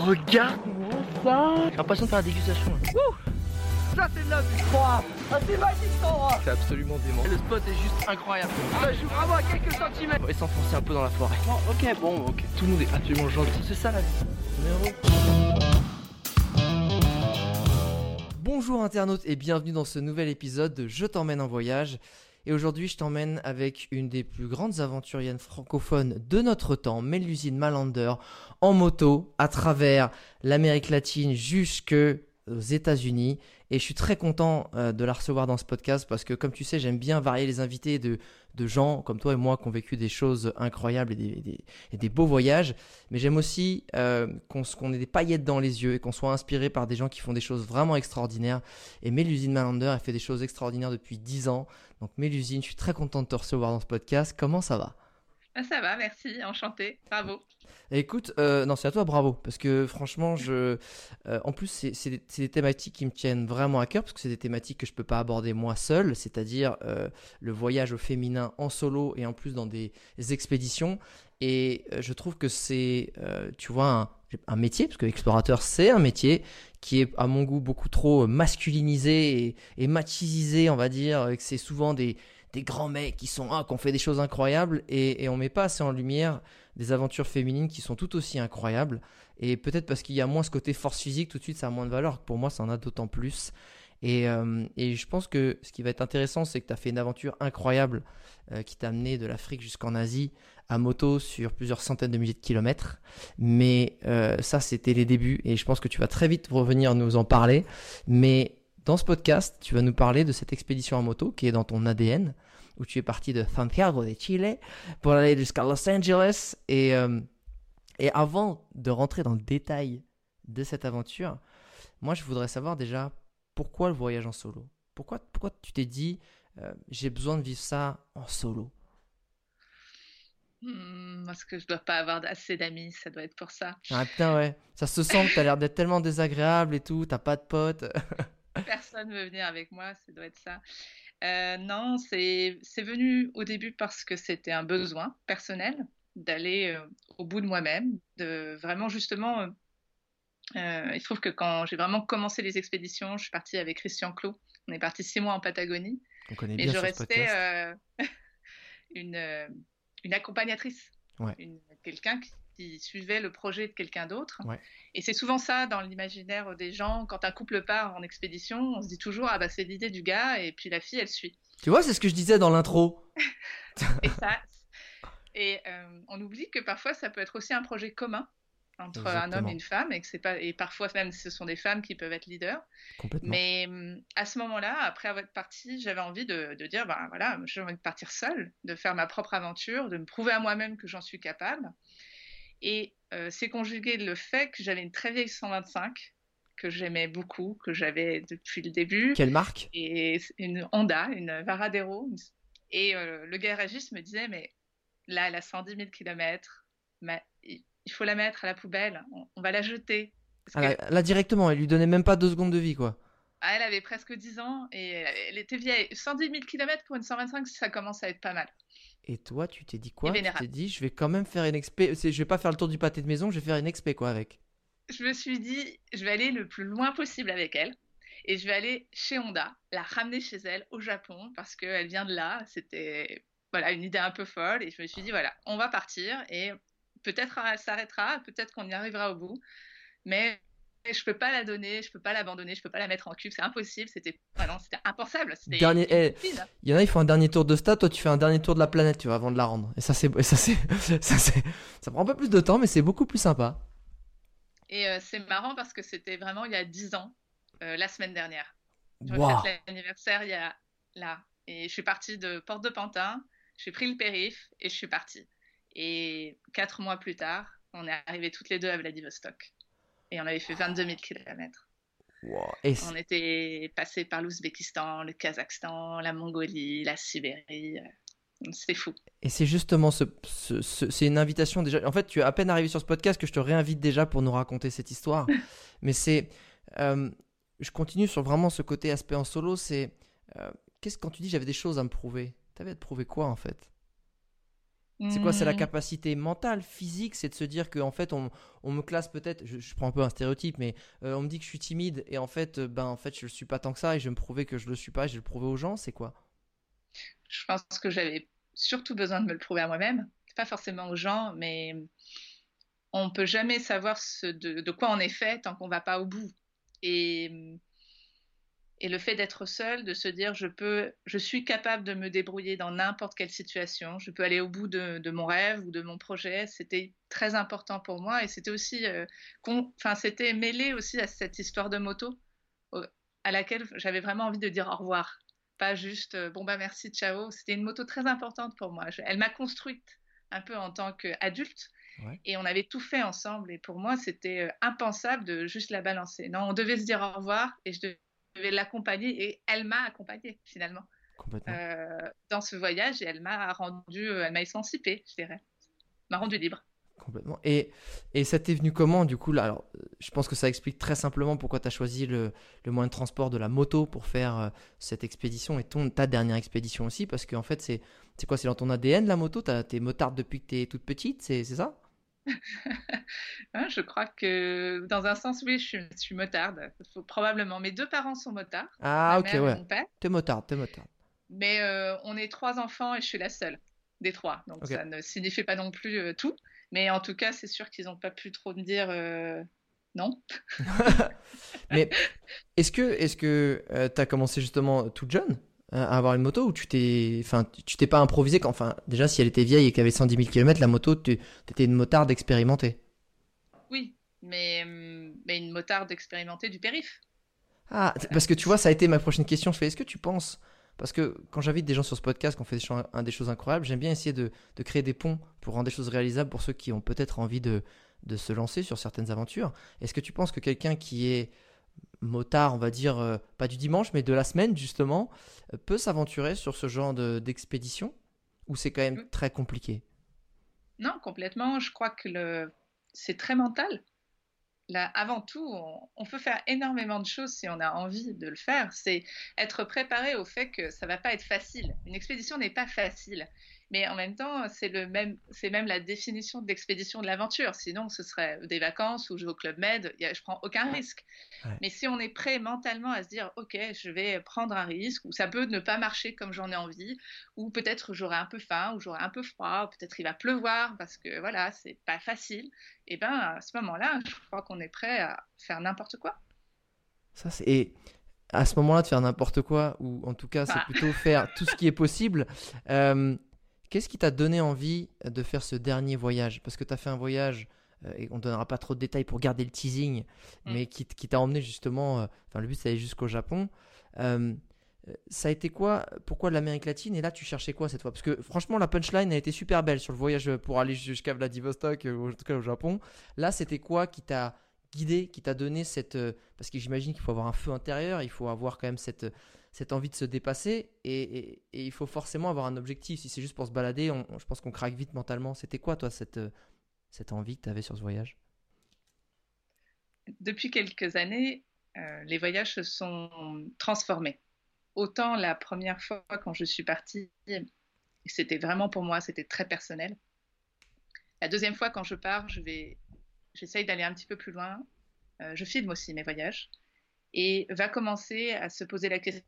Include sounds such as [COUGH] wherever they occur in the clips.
regarde-moi ça J'ai l'impression de faire la dégustation. Ça c'est de la vue Ah c'est magique cet endroit C'est absolument dément. Le spot est juste incroyable Ça joue vraiment à quelques centimètres On va s'enfoncer un peu dans la forêt. Ok bon ok Tout le monde est absolument gentil. C'est ça la vie Numéro. Bonjour internautes et bienvenue dans ce nouvel épisode de Je t'emmène en voyage. Et aujourd'hui, je t'emmène avec une des plus grandes aventuriennes francophones de notre temps, Mélusine Malander, en moto à travers l'Amérique latine jusque aux États-Unis. Et je suis très content euh, de la recevoir dans ce podcast parce que, comme tu sais, j'aime bien varier les invités de, de gens comme toi et moi qui ont vécu des choses incroyables et des, des- et des beaux voyages. Mais j'aime aussi euh, qu'on ait des paillettes dans les yeux et qu'on soit inspiré par des gens qui font des choses vraiment extraordinaires. Et Mélusine Malander, elle fait des choses extraordinaires depuis 10 ans. Donc, Mélusine, je suis très content de te recevoir dans ce podcast. Comment ça va? Ah, ça va, merci, enchanté, bravo. Écoute, euh, non, c'est à toi, bravo. Parce que franchement, je. euh, en plus, c'est des, des thématiques qui me tiennent vraiment à cœur, parce que c'est des thématiques que je peux pas aborder moi seul, c'est-à-dire euh, le voyage au féminin en solo et en plus dans des expéditions. Et je trouve que c'est, tu vois, un, un métier, parce que explorateur, c'est un métier qui est, à mon goût, beaucoup trop masculinisé et, et machisé, on va dire, et que c'est souvent des, des grands mecs qui sont, ah, qui ont fait des choses incroyables, et, et on met pas assez en lumière des aventures féminines qui sont tout aussi incroyables. Et peut-être parce qu'il y a moins ce côté force physique, tout de suite ça a moins de valeur. Pour moi, ça en a d'autant plus. Et, euh, et je pense que ce qui va être intéressant, c'est que tu as fait une aventure incroyable euh, qui t'a amené de l'Afrique jusqu'en Asie à moto sur plusieurs centaines de milliers de kilomètres. Mais euh, ça, c'était les débuts. Et je pense que tu vas très vite revenir nous en parler. Mais dans ce podcast, tu vas nous parler de cette expédition en moto qui est dans ton ADN, où tu es parti de Santiago de Chile pour aller jusqu'à Los Angeles. Et, euh, et avant de rentrer dans le détail de cette aventure, moi je voudrais savoir déjà pourquoi le voyage en solo? Pourquoi, pourquoi tu t'es dit euh, j'ai besoin de vivre ça en solo? Hmm, parce que je dois pas avoir assez d'amis, ça doit être pour ça. Ah putain ouais, ça se sent que t'as l'air d'être tellement désagréable et tout, t'as pas de potes. [LAUGHS] Personne veut venir avec moi, ça doit être ça. Euh, non, c'est venu au début parce que c'était un besoin personnel d'aller euh, au bout de moi-même, de vraiment justement. euh, il se trouve que quand j'ai vraiment commencé les expéditions, je suis partie avec Christian Clot. On est parti six mois en Patagonie. On connaît Et bien je sur ce restais [LAUGHS] une, une accompagnatrice, Ouais. Quelqu'un qui, qui suivait le projet de quelqu'un d'autre. Ouais. Et c'est souvent ça dans l'imaginaire des gens. Quand un couple part en expédition, on se dit toujours ah bah c'est l'idée du gars et puis la fille elle suit. Tu vois, c'est ce que je disais dans l'intro. [LAUGHS] Et ça, et euh, on oublie que parfois ça peut être aussi un projet commun entre un homme et une femme et que pas et parfois même ce sont des femmes qui peuvent être leaders. Complètement. Mais à ce moment-là, après avoir partie, j'avais envie de, de dire, ben voilà, j'ai envie de partir seule, de faire ma propre aventure, de me prouver à moi-même que j'en suis capable. Et euh, c'est conjugué le fait que j'avais une très vieille 125 que j'aimais beaucoup, que j'avais depuis le début, Quelle marque? Et une Honda, une Varadero. Et euh, le garagiste me disait, mais là, elle a 110 000 km, mais il faut la mettre à la poubelle, on, on va la jeter. Ah, là, là, directement, elle lui donnait même pas deux secondes de vie quoi. ah, elle avait presque 10 ans et elle, elle était vieille. 110 000 km pour une 125, ça commence à être pas mal. Et toi, tu t'es dit quoi? Tu t'es dit, je vais quand même faire une expé. Je vais pas faire le tour du pâté de maison, je vais faire une expé quoi avec? Je me suis dit, je vais aller le plus loin possible avec elle. Et je vais aller chez Honda, la ramener chez elle au Japon, parce qu'elle vient de là. C'était voilà, une idée un peu folle. Et je me suis dit, voilà, on va partir. Et peut-être elle s'arrêtera, peut-être qu'on y arrivera au bout. Mais je peux pas la donner, je peux pas l'abandonner, je peux pas la mettre en cube. C'est impossible. C'était ah non, c'était impensable. Dernier- eh. Il y en a, ils font un dernier tour de stade, toi tu fais un dernier tour de la planète, tu vois, avant de la rendre. Et ça, c'est, ça, c'est, [LAUGHS] ça, c'est, ça prend un peu plus de temps, mais c'est beaucoup plus sympa. Et euh, c'est marrant parce que c'était vraiment il y a 10 ans, euh, la semaine dernière. Je fête l'anniversaire il y a là. Et je suis partie de Porte de Pantin, j'ai pris le périph et je suis partie. Et quatre mois plus tard, on est arrivés toutes les deux à Vladivostok. Et on avait fait 22 000 km. Wow. Et c'est- On était passé par l'Ouzbékistan, le Kazakhstan, la Mongolie, la Sibérie. euh, C'est fou. Et c'est justement ce, ce- ce- c'est une invitation déjà. En fait, tu es à peine arrivé sur ce podcast que je te réinvite déjà pour nous raconter cette histoire. [LAUGHS] Mais c'est, euh, je continue sur vraiment ce côté aspect en solo. C'est, euh, qu'est-ce quand tu dis j'avais des choses à me prouver T'avais à te prouver quoi en fait? C'est quoi C'est la Hmm, capacité mentale, physique C'est de se dire qu'en fait, on, on me classe peut-être, je, je prends un peu un stéréotype, mais euh, on me dit que je suis timide et en fait, euh, ben, en fait, je le suis pas tant que ça et je vais me prouver que je le suis pas et je vais le prouver aux gens, c'est quoi? Je pense que j'avais surtout besoin de me le prouver à moi-même, pas forcément aux gens, mais on peut jamais savoir ce de, de quoi on est fait tant qu'on va pas au bout. Et, et le fait d'être seul, de se dire je peux, je suis capable de me débrouiller dans n'importe quelle situation, je peux aller au bout de, de mon rêve ou de mon projet, c'était très important pour moi et c'était aussi, euh, enfin c'était mêlé aussi à cette histoire de moto à laquelle j'avais vraiment envie de dire au revoir, pas juste euh, bon bah merci ciao. C'était une moto très importante pour moi. Je- elle m'a construite un peu en tant qu'adulte. Ouais. Et on avait tout fait ensemble. Et pour moi, c'était euh, impensable de juste la balancer. Non, on devait se dire au revoir et je devais l'accompagner. Et elle m'a accompagnée finalement Complètement. euh, dans ce voyage et elle m'a rendu, euh, elle m'a émancipée, je dirais, m'a rendu libre. Complètement. Et, et ça t'est venu comment, du coup, là? Alors, euh, je pense que ça explique très simplement pourquoi tu as choisi le, le moyen de transport de la moto pour faire euh, cette expédition et ton, ta dernière expédition aussi, parce qu'en fait, c'est quoi? C'est dans ton ADN, la moto? T'as- T'es motarde depuis que t'es toute petite, c'est ça? [LAUGHS] je crois que dans un sens, oui, je suis, je suis motarde. Faut- probablement. Mes deux parents sont motards, Ah, ma ok, mère et ouais. mon père. T'es motarde, t'es motarde. Mais euh, on est trois enfants et je suis la seule des trois. Donc ça ne signifie pas non plus euh, tout. Mais en tout cas, c'est sûr qu'ils n'ont pas pu trop me dire euh, non. [LAUGHS] Mais est-ce que est-ce que euh, t'as commencé justement toute jeune? À avoir une moto ou tu t'es enfin tu t'es pas improvisé quand enfin déjà si elle était vieille et qu'elle avait 110 000 km la moto tu étais une motarde expérimentée Oui, mais, hum, mais une motarde expérimentée du périph. ah parce que tu vois ça a été ma prochaine question. Je fais est-ce que tu penses parce que quand j'invite des gens sur ce podcast qu'on fait des, cho- un- des choses incroyables j'aime bien essayer de, de créer des ponts pour rendre des choses réalisables pour ceux qui ont peut-être envie de, de se lancer sur certaines aventures. Est-ce que tu penses que quelqu'un qui est motard, on va dire, euh, pas du dimanche, mais de la semaine, justement, euh, peut s'aventurer sur ce genre de- d'expédition Ou c'est quand même Mm. très compliqué? Non, complètement. Je crois que le... c'est très mental. Là, avant tout, on, on peut faire énormément de choses si on a envie de le faire. C'est être préparé au fait que ça va pas être facile. Une expédition n'est pas facile. Mais en même temps, c'est le même, c'est même la définition de l'expédition de l'aventure. Sinon, ce serait des vacances où je vais au Club Med, a- je prends aucun risque. Ouais. Mais si on est prêt mentalement à se dire, OK, je vais prendre un risque, ou ça peut ne pas marcher comme j'en ai envie, ou peut-être j'aurai un peu faim, ou j'aurai un peu froid, ou peut-être il va pleuvoir parce que voilà, c'est pas facile. Et ben à ce moment-là, je crois qu'on est prêt à faire n'importe quoi. Ça, c'est... Et à ce moment-là, de faire n'importe quoi, ou en tout cas, c'est Ah. plutôt faire tout ce qui est possible. euh, Qu'est-ce qui t'a donné envie de faire ce dernier voyage? Parce que tu as fait un voyage, euh, et on ne donnera pas trop de détails pour garder le teasing, Mm. mais qui, t'a emmené justement, euh, enfin le but c'est d'aller jusqu'au Japon. Euh, ça a été quoi Pourquoi l'Amérique latine? Et là, tu cherchais quoi cette fois? Parce que franchement, la punchline a été super belle sur le voyage pour aller jusqu'à Vladivostok, ou en tout cas au Japon. Là, c'était quoi qui t'a guidé, qui t'a donné cette... Parce que j'imagine qu'il faut avoir un feu intérieur, il faut avoir quand même cette, cette envie de se dépasser, et, il faut forcément avoir un objectif. Si c'est juste pour se balader, je pense qu'on craque vite mentalement. C'était quoi, toi, cette, euh, cette envie que tu avais sur ce voyage? Depuis quelques années, euh, les voyages se sont transformés. Autant la première fois quand je suis partie, c'était vraiment pour moi, c'était très personnel. La deuxième fois quand je pars, je vais, j'essaye d'aller un petit peu plus loin. Euh, je filme aussi mes voyages et va commencer à se poser la question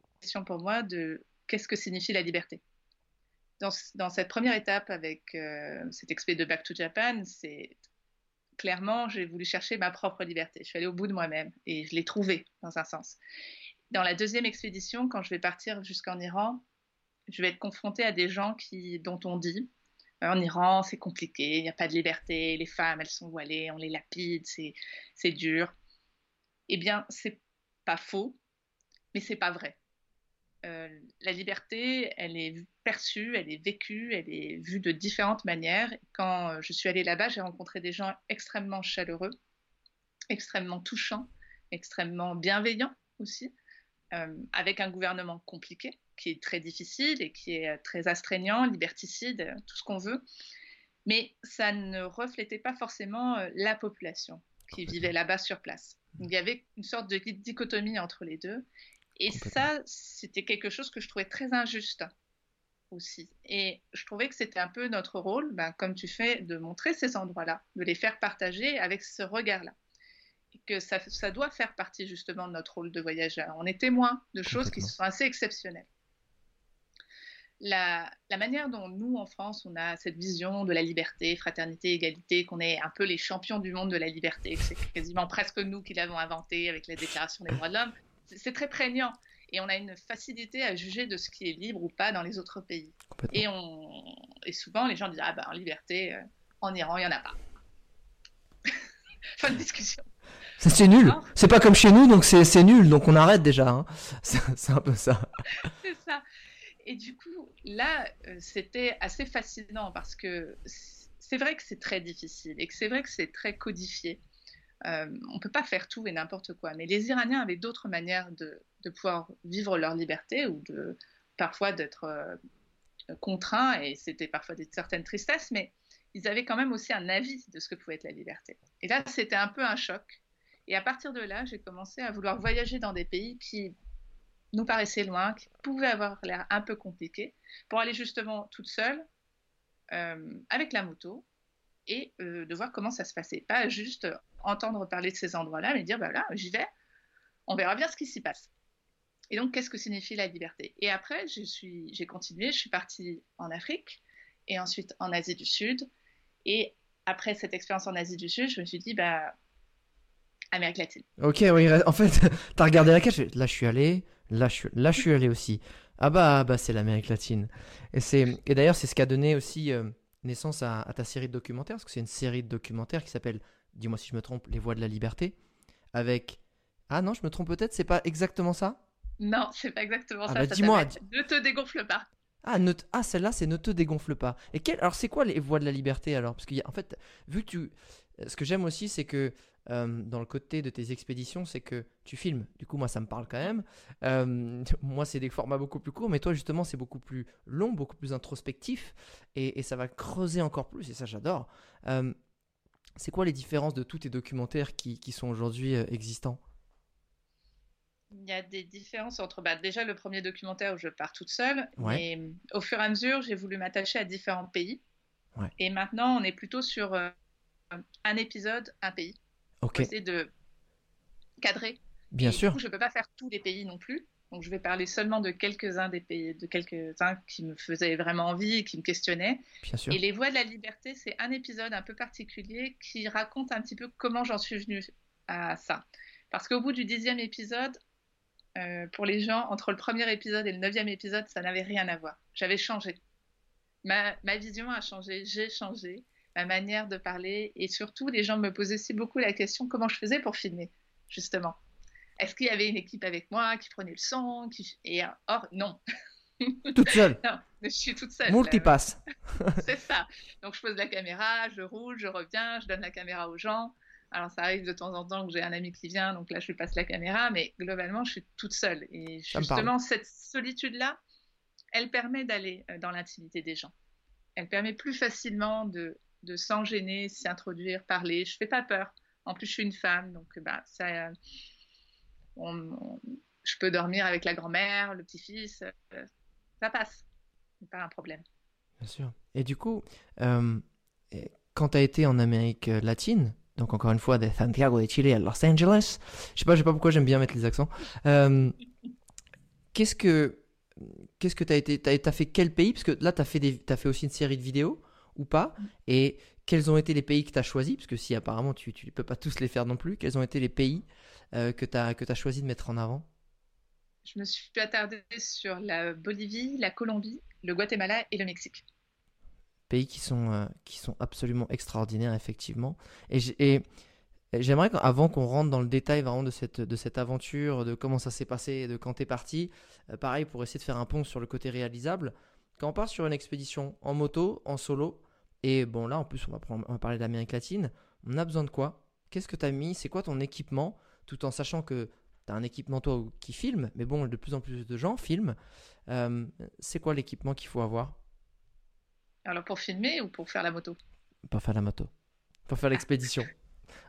pour moi de qu'est-ce que signifie la liberté. Dans, cette première étape avec euh, cet expé de Back to Japan, c'est clairement, j'ai voulu chercher ma propre liberté. Je suis allée au bout de moi-même et je l'ai trouvée dans un sens. Dans la deuxième expédition, quand je vais partir jusqu'en Iran, je vais être confrontée à des gens dont on dit en Iran, c'est compliqué, il n'y a pas de liberté, les femmes, elles sont voilées, on les lapide, c'est dur. Eh bien, c'est pas faux, mais c'est pas vrai. Euh, la liberté, elle est perçue, elle est vécue, elle est vue de différentes manières. Quand je suis allée là-bas, j'ai rencontré des gens extrêmement chaleureux, extrêmement touchants, extrêmement bienveillants aussi, euh, avec un gouvernement compliqué qui est très difficile et qui est très astreignant, liberticide, tout ce qu'on veut. Mais ça ne reflétait pas forcément euh, la population qui vivait là-bas sur place. Il y avait une sorte de dichotomie entre les deux. Et ça, c'était quelque chose que je trouvais très injuste. aussi. Et je trouvais que c'était un peu notre rôle, ben, comme tu fais, de montrer ces endroits-là, de les faire partager avec ce regard-là. Et que ça, ça, doit faire partie justement de notre rôle de voyageur. On est témoin de choses qui sont assez exceptionnelles. La, la, manière dont nous, en France, on a cette vision de la liberté, fraternité, égalité, qu'on est un peu les champions du monde de la liberté, que c'est quasiment presque nous qui l'avons inventé avec la Déclaration des droits de l'homme, c'est très prégnant et on a une facilité à juger de ce qui est libre ou pas dans les autres pays. Et, on... et souvent, les gens disent Ah ben, en liberté, euh, en Iran, il n'y en a pas. [LAUGHS] fin de discussion. C'est nul. C'est pas comme chez nous, donc c'est nul, donc on arrête déjà. Hein. [LAUGHS] C'est un peu ça. [LAUGHS] c'est ça. Et du coup, là, euh, c'était assez fascinant parce que c'est vrai que c'est très difficile et que c'est vrai que c'est très codifié. Euh, on ne peut pas faire tout et n'importe quoi. Mais les Iraniens avaient d'autres manières de, pouvoir vivre leur liberté ou de parfois d'être euh, contraints, et c'était parfois des certaines tristesses, mais ils avaient quand même aussi un avis de ce que pouvait être la liberté. Et là, c'était un peu un choc. Et à partir de là, j'ai commencé à vouloir voyager dans des pays qui nous paraissaient loin, qui pouvaient avoir l'air un peu compliqués, pour aller justement toute seule, euh, avec la moto, et de voir comment ça se passait. Pas juste entendre parler de ces endroits-là, mais dire, bah j'y vais, on verra bien ce qui s'y passe. Et donc, qu'est-ce que signifie la liberté? Et après, j'ai continué, je suis partie en Afrique et ensuite en Asie du Sud. Et après cette expérience en Asie du Sud, je me suis dit, bah, Amérique latine. Ok, oui, [LAUGHS] en fait, [LAUGHS] tu as regardé la carte, là je suis allé, là je suis, là, je suis allé aussi. Ah bah, bah c'est l'Amérique latine. Et, et d'ailleurs, c'est ce qui a donné aussi euh, naissance à, à, ta série de documentaires, parce que c'est une série de documentaires qui s'appelle dis-moi si je me trompe, Les Voix de la Liberté, avec... Ah non, je me trompe peut-être, c'est pas exactement ça? Non, c'est pas exactement ah ça. Bah, dis-moi. Ne te dégonfle pas. Ah, ah celle-là, c'est ne te dégonfle pas. Et quel... alors, c'est quoi les voix de la liberté alors? Parce qu'en fait, vu que tu, ce que j'aime aussi, c'est que euh, dans le côté de tes expéditions, c'est que tu filmes. Du coup, moi, ça me parle quand même. Euh, [LAUGHS] moi, c'est des formats beaucoup plus courts, mais toi, justement, c'est beaucoup plus long, beaucoup plus introspectif, et, et, ça va creuser encore plus. Et ça, j'adore. Euh, c'est quoi les différences de tous tes documentaires qui, sont aujourd'hui existants? Il y a des différences entre bah, déjà le premier documentaire où je pars toute seule, et euh, au fur et à mesure, j'ai voulu m'attacher à différents pays. Et maintenant, on est plutôt sur un épisode, un pays. Ok. essayer de cadrer. Bien sûr. je ne peux pas faire tous les pays non plus. Donc, je vais parler seulement de quelques-uns des pays, de quelques-uns qui me faisaient vraiment envie et qui me questionnaient. Bien sûr. Et Les Voix de la Liberté, c'est un épisode un peu particulier qui raconte un petit peu comment j'en suis venue à ça. Parce qu'au bout du dixième épisode, euh, pour les gens, entre le premier épisode et le neuvième épisode, ça n'avait rien à voir. J'avais changé. Ma, ma, vision a changé, j'ai changé, ma manière de parler, et surtout, les gens me posaient aussi beaucoup la question comment je faisais pour filmer, justement. Est-ce qu'il y avait une équipe avec moi qui prenait le son qui... Et or, non. [LAUGHS] Toute seule Non, je suis toute seule. Multipasse. [LAUGHS] c'est ça. Donc, je pose la caméra, je roule, je reviens, je donne la caméra aux gens. Alors, ça arrive de temps en temps que j'ai un ami qui vient, donc là, je lui passe la caméra, mais globalement, je suis toute seule. Et justement, cette solitude-là, elle permet d'aller euh, dans l'intimité des gens. Elle permet plus facilement de, de s'en gêner, s'y introduire, parler. Je fais pas peur. En plus, je suis une femme, donc bah, ça, je peux dormir avec la grand-mère, le petit-fils, euh, ça passe. C'est pas un problème. Bien sûr. Et du coup, euh, quand tu as été en Amérique latine, donc encore une fois de Santiago de Chile à Los Angeles, je sais pas, sais pas pourquoi j'aime bien mettre les accents. Euh, qu'est-ce que qu'est-ce que tu as été tu fait quel pays? Parce que là tu as as fait aussi une série de vidéos ou pas et quels ont été les pays que tu as choisis parce que si apparemment tu ne peux pas tous les faire non plus, quels ont été les pays euh, que tu as, que as choisi de mettre en avant? Je me suis attardée sur la Bolivie, la Colombie, le Guatemala et le Mexique. Pays qui sont, euh, qui sont absolument extraordinaires, effectivement. Et, j'aimerais, avant qu'on rentre dans le détail vraiment de cette, de cette aventure, de comment ça s'est passé, de quand tu es parti, euh, pareil, pour essayer de faire un pont sur le côté réalisable, quand on part sur une expédition en moto, en solo, et bon là en plus on va, on va parler d'Amérique latine, on a besoin de quoi? Qu'est-ce que tu as mis? C'est quoi ton équipement? Tout en sachant que tu as un équipement toi qui filme, mais bon, de plus en plus de gens filment. Euh, c'est quoi l'équipement qu'il faut avoir? Alors pour filmer ou pour faire la moto? Pour faire la moto, pour faire l'expédition.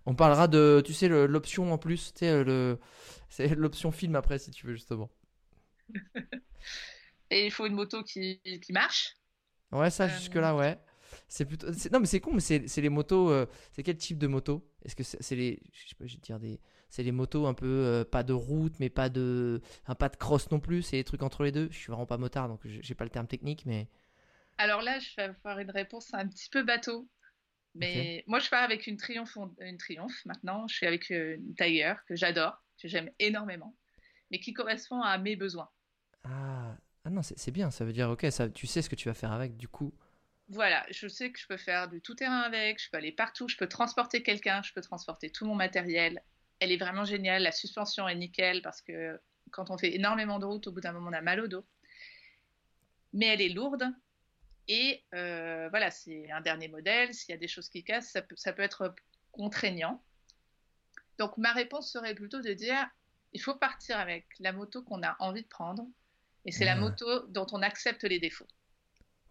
On parlera de, tu sais, l'option en plus, tu sais, le, c'est l'option film après si tu veux justement. [LAUGHS] Et il faut une moto qui, qui marche. Ouais, ça, Euh, jusque-là, ouais. C'est plutôt. Non, mais c'est con, mais c'est les motos. euh, C'est quel type de moto? Est-ce que c'est les. Je sais pas, je vais te dire des. C'est les motos un peu. euh, pas de route, mais pas de. Un pas de cross non plus. C'est les trucs entre les deux? Je suis vraiment pas motard, donc j'ai pas le terme technique, mais. Alors là, je vais avoir une réponse un petit peu bateau. Mais moi, je pars avec une Triomphe, une Triomphe maintenant. Je suis avec une Tiger que j'adore, que j'aime énormément, mais qui correspond à mes besoins. Ah, non, c'est bien. Ça veut dire, ok, ça, tu sais ce que tu vas faire avec, du coup. Voilà, je sais que je peux faire du tout-terrain avec, je peux aller partout, je peux transporter quelqu'un, je peux transporter tout mon matériel. Elle est vraiment géniale, la suspension est nickel parce que quand on fait énormément de route, au bout d'un moment, on a mal au dos. Mais elle est lourde et euh, voilà, c'est un dernier modèle. S'il y a des choses qui cassent, ça peut être contraignant. Donc ma réponse serait plutôt de dire, il faut partir avec la moto qu'on a envie de prendre et c'est la moto dont on accepte les défauts.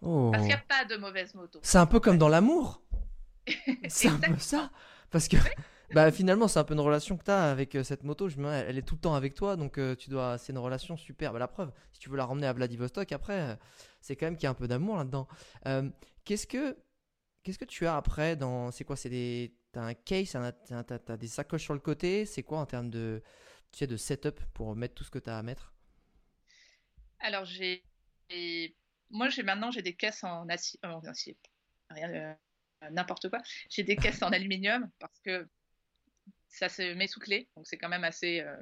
Oh. Parce qu'il n'y a pas de mauvaise moto. C'est un peu comme dans l'amour. [LAUGHS] C'est un peu ça. Parce que [LAUGHS] bah, finalement, c'est un peu une relation que tu as avec euh, cette moto. Je me dis, elle est tout le temps avec toi. Donc, euh, tu dois. C'est une relation super. Bah, la preuve, si tu veux la ramener à Vladivostok, après, euh, c'est quand même qu'il y a un peu d'amour là-dedans. Qu'est-ce que. Qu'est-ce que tu as après dans. C'est quoi C'est des. T'as un case, t'as t'as des sacoches sur le côté. C'est quoi en termes de. Tu sais, de setup pour mettre tout ce que tu as à mettre? Alors, j'ai. Moi, j'ai maintenant, j'ai des caisses en acier. euh, en acier. Rien, euh, n'importe quoi. J'ai des caisses en aluminium parce que ça se met sous clé. Donc, c'est quand même assez euh,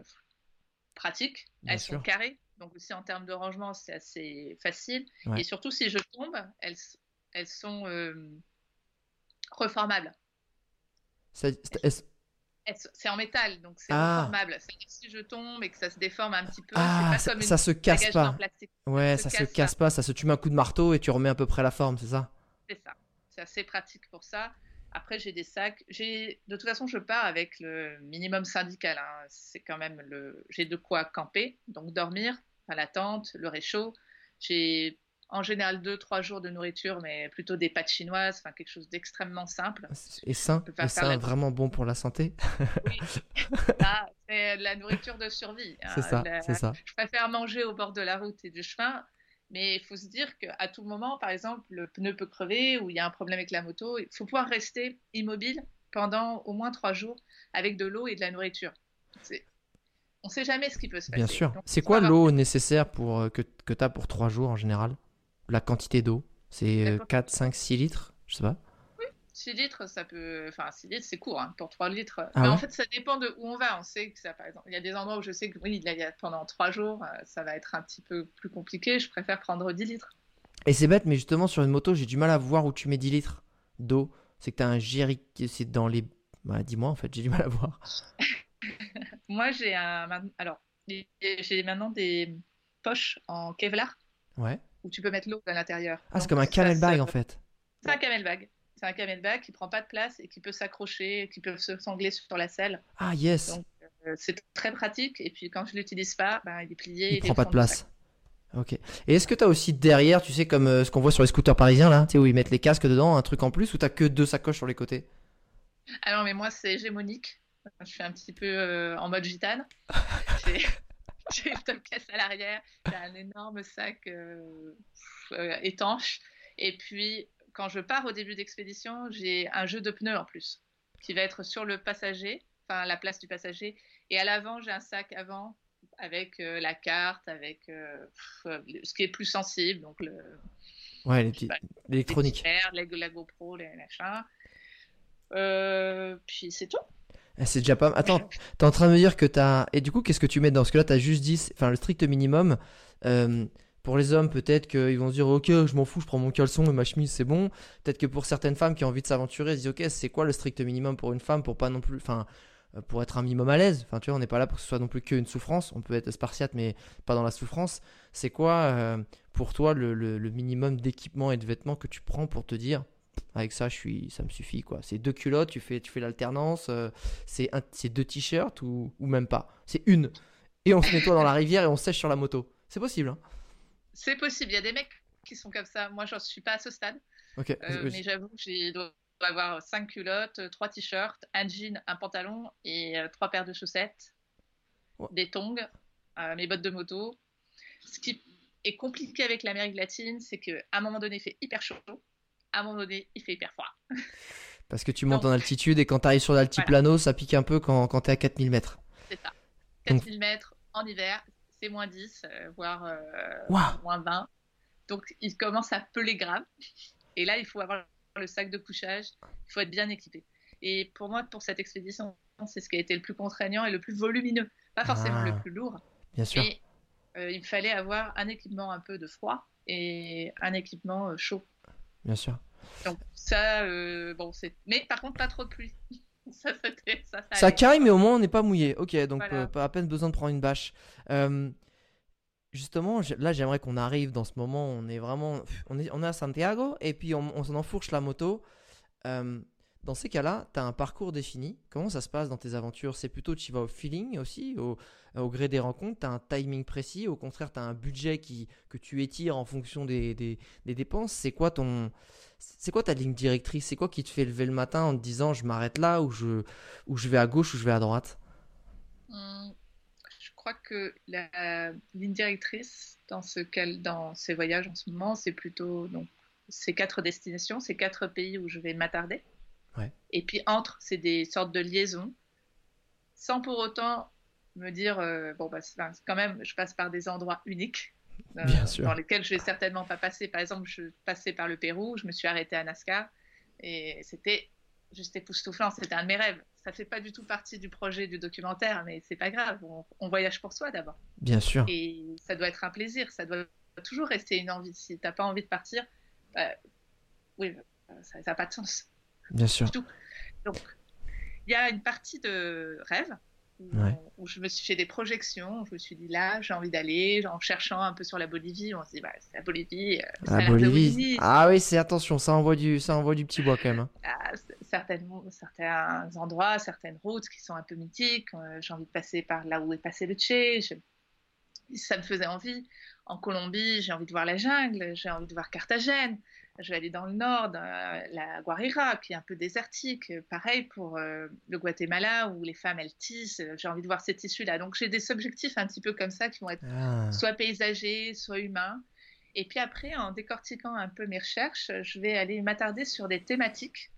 pratique. Bien elles sûr. sont carrées. Donc, aussi en termes de rangement, c'est assez facile. Ouais. Et surtout, si je tombe, elles, elles sont euh, reformables. C'est- C'est en métal, donc c'est Ah. que si je tombe et que ça se déforme un petit peu, Ah, ça, ça se casse pas. Ouais, se ça se casse casse pas. Ça se tu mets un coup de marteau et tu remets à peu près la forme, c'est ça? C'est ça. C'est assez pratique pour ça. Après, j'ai des sacs. J'ai de toute façon, je pars avec le minimum syndical. hein. C'est quand même le. J'ai de quoi camper, donc dormir, enfin, la tente, le réchaud. J'ai en général deux, trois jours de nourriture, mais plutôt des pâtes chinoises, enfin quelque chose d'extrêmement simple. Et sain, et sain, vraiment bon pour la santé. Là, [LAUGHS] c'est de la nourriture de survie. hein. C'est ça, La- c'est ça. Je préfère manger au bord de la route et du chemin, mais il faut se dire qu'à tout moment, par exemple, le pneu peut crever ou il y a un problème avec la moto. Il faut pouvoir rester immobile pendant au moins trois jours avec de l'eau et de la nourriture. C'est- On ne sait jamais ce qui peut se passer. Bien sûr. C'est quoi l'eau nécessaire pour, euh, que, que tu as pour 3 jours en général? La quantité d'eau C'est D'accord. 4, 5, 6 litres Je sais pas. 6 litres, ça peut. Enfin, 6 litres, c'est court. hein. Pour 3 litres. Ah Mais en fait, ça dépend de où on va. On sait que ça, par exemple, il y a des endroits où je sais que oui, là, il y a, pendant 3 jours, euh, ça va être un petit peu plus compliqué. Je préfère prendre 10 litres. Et c'est bête, mais justement, sur une moto, j'ai du mal à voir où tu mets 10 litres d'eau. C'est que tu as un jerry. C'est dans les. Bah, dis-moi en fait, j'ai du mal à voir. [LAUGHS] Moi, j'ai un. Alors, j'ai maintenant des poches en Kevlar Ouais. Où tu peux mettre l'eau à l'intérieur. Ah, c'est comme un ça camel se- bag en fait. C'est un camelbag. C'est un camelbag qui prend pas de place et qui peut s'accrocher, qui peut se sangler sur la selle. Ah, yes Donc, Euh, c'est très pratique. Et puis, quand je l'utilise pas, ben, il est plié. Il est prend pas de place. Ok. Et est-ce que tu as aussi derrière, tu sais, comme euh, ce qu'on voit sur les scooters parisiens là, tu sais, où ils mettent les casques dedans, un truc en plus, ou t'as que deux sacoches sur les côtés? Non, mais moi, c'est hégémonique. Je suis un petit peu euh, en mode gitane. [LAUGHS] [LAUGHS] J'ai une top caisse à l'arrière, j'ai un énorme sac euh, euh, étanche. Et puis, quand je pars au début d'expédition, j'ai un jeu de pneus en plus, qui va être sur le passager, enfin la place du passager. Et à l'avant, j'ai un sac avant avec euh, la carte, avec pff, ce qui est plus sensible, donc le, Ouais, l'électronique. les la, GoPro, les machins. Puis c'est tout. Ah, C'est déjà pas. Attends, t'es en train de me dire que t'as. Et du coup, qu'est-ce que tu mets dedans Parce que là, t'as juste dit. Enfin, le strict minimum. euh, pour les hommes, peut-être qu'ils vont se dire Ok, je m'en fous, je prends mon caleçon et ma chemise, c'est bon. Peut-être que pour certaines femmes qui ont envie de s'aventurer, elles se disent Ok, c'est quoi le strict minimum pour une femme pour pas non plus. Enfin, euh, pour être un minimum à l'aise? Enfin, tu vois, on n'est pas là pour que ce soit non plus qu'une souffrance. On peut être spartiate, mais pas dans la souffrance. C'est quoi, euh, pour toi, le- le minimum d'équipement et de vêtements que tu prends pour te dire avec ça, je suis, ça me suffit quoi. C'est deux culottes, tu fais, tu fais l'alternance. euh, c'est un- c'est deux t-shirts ou, ou même pas. C'est une. Et on se nettoie dans la rivière et on sèche sur la moto. C'est possible. Hein C'est possible. Il y a des mecs qui sont comme ça. Moi, j'en suis pas à ce stade. ok. Euh, mais j'avoue que j'ai dois avoir cinq culottes, trois t-shirts, un jean, un pantalon et euh, trois paires de chaussettes, Ouais. des tongs, euh, mes bottes de moto. Ce qui est compliqué avec l'Amérique latine, c'est qu'à un moment donné, il fait hyper chaud, à un moment donné, il fait hyper froid. Parce que tu montes en altitude et quand tu arrives sur l'altiplano, ça pique un peu quand, quand tu es à 4000 mètres. C'est ça. 4000 mètres en hiver, c'est moins 10, euh, voire euh, moins 20. Donc, il commence à peler grave. Et là, il faut avoir le sac de couchage, il faut être bien équipé. Et pour moi, pour cette expédition, c'est ce qui a été le plus contraignant et le plus volumineux. Pas forcément le ah. plus lourd. Bien sûr. Mais euh, il fallait avoir un équipement un peu de froid et un équipement chaud. Bien sûr. Donc ça, bon, c'est. Mais par contre, pas trop de pluie. [LAUGHS] ça, ça, caille, mais au moins on n'est pas mouillé. Ok, donc pas à peine besoin de prendre une bâche. justement, là j'aimerais qu'on arrive dans ce moment. On est vraiment. On est, on est à Santiago et puis on, on s'en enfourche la moto. Dans ces cas-là, tu as un parcours défini. Comment ça se passe dans tes aventures? C'est plutôt tu vas au feeling aussi, au, gré des rencontres, tu as un timing précis? Au contraire, tu as un budget qui, que tu étires en fonction des, des, des dépenses? C'est quoi ton c'est quoi ta ligne directrice? C'est quoi qui te fait lever le matin en te disant je m'arrête là ou je, ou je vais à gauche ou je vais à droite? Hum, Je crois que la ligne directrice dans, ce, dans ces voyages en ce moment, c'est plutôt donc, ces quatre destinations, ces quatre pays où je vais m'attarder. Et puis entre, c'est des sortes de liaisons, sans pour autant me dire, euh, bon, bah, quand même, je passe par des endroits uniques. Euh, dans lesquels je vais certainement pas passer. Par exemple, je passais par le Pérou, je me suis arrêtée à Nazca et c'était juste époustouflant. C'était un de mes rêves. Ça fait pas du tout partie du projet du documentaire, mais c'est pas grave. On, voyage pour soi d'abord. Bien sûr. Et ça doit être un plaisir. Ça doit toujours rester une envie. Si t'as pas envie de partir, bah, oui, ça n'a pas de sens. Bien sûr. Donc, il y a une partie de rêve où, je me suis fait des projections. Je me suis dit là, j'ai envie d'aller, en cherchant un peu sur la Bolivie. On se dit, bah, c'est la Bolivie. Euh, la Bolivie. Ah oui, c'est attention, ça envoie du, ça envoie du petit bois quand même. Hein. Ah, certains endroits, certaines routes qui sont un peu mythiques. Euh, j'ai envie de passer par là où est passé le Tché. Ça me faisait envie. En Colombie, j'ai envie de voir la jungle, j'ai envie de voir Carthagène je vais aller dans le nord, la Guarira, qui est un peu désertique. Pareil pour euh, le Guatemala, où les femmes, elles tissent. J'ai envie de voir ces tissus-là. Donc, j'ai des objectifs un petit peu comme ça, qui vont être ah. soit paysagers, soit humains. Et puis après, en décortiquant un peu mes recherches, je vais aller m'attarder sur des thématiques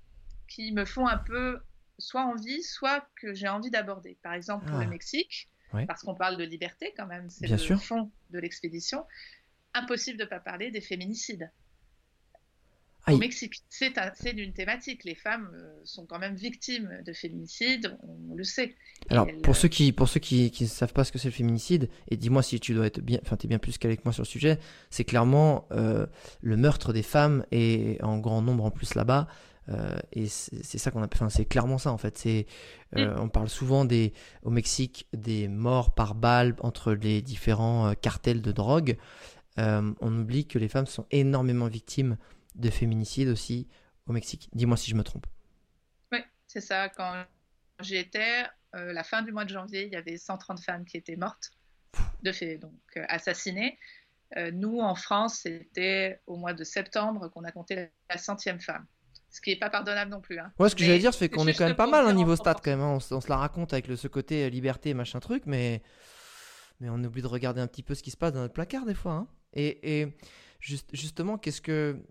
qui me font un peu soit envie, soit que j'ai envie d'aborder. Par exemple, pour le ah. Mexique, parce qu'on parle de liberté quand même, c'est le fond de l'expédition. Impossible de ne pas parler des féminicides. Au Mexique, c'est une thématique. Les femmes euh, sont quand même victimes de féminicide, on le sait. Alors, pour, ceux qui, pour ceux qui ne savent pas ce que c'est le féminicide, et dis-moi si tu dois être bien, enfin, es bien plus qu'avec moi sur le sujet, c'est clairement euh, le meurtre des femmes et en grand nombre en plus là-bas. Euh, et c'est ça qu'on appelle, enfin, c'est clairement ça en fait. C'est, mm. on parle souvent des, au Mexique des morts par balle entre les différents cartels de drogue. on oublie que les femmes sont énormément victimes de féminicide aussi au Mexique. Dis-moi si je me trompe. Oui, c'est ça. Quand j'y étais, euh, la fin du mois de janvier, il y avait 130 femmes qui étaient mortes, de fait, donc euh, assassinées. Euh, nous, en France, c'était au mois de septembre qu'on a compté la centième femme. Ce qui n'est pas pardonnable non plus. Hein. Ouais, ce que j'allais dire, c'est qu'on est quand même pas mal au hein, niveau stade quand même. Hein. On, se la raconte avec le, ce côté liberté, machin truc, mais, mais on oublie de regarder un petit peu ce qui se passe dans notre placard des fois. Et, et juste, justement, qu'est-ce que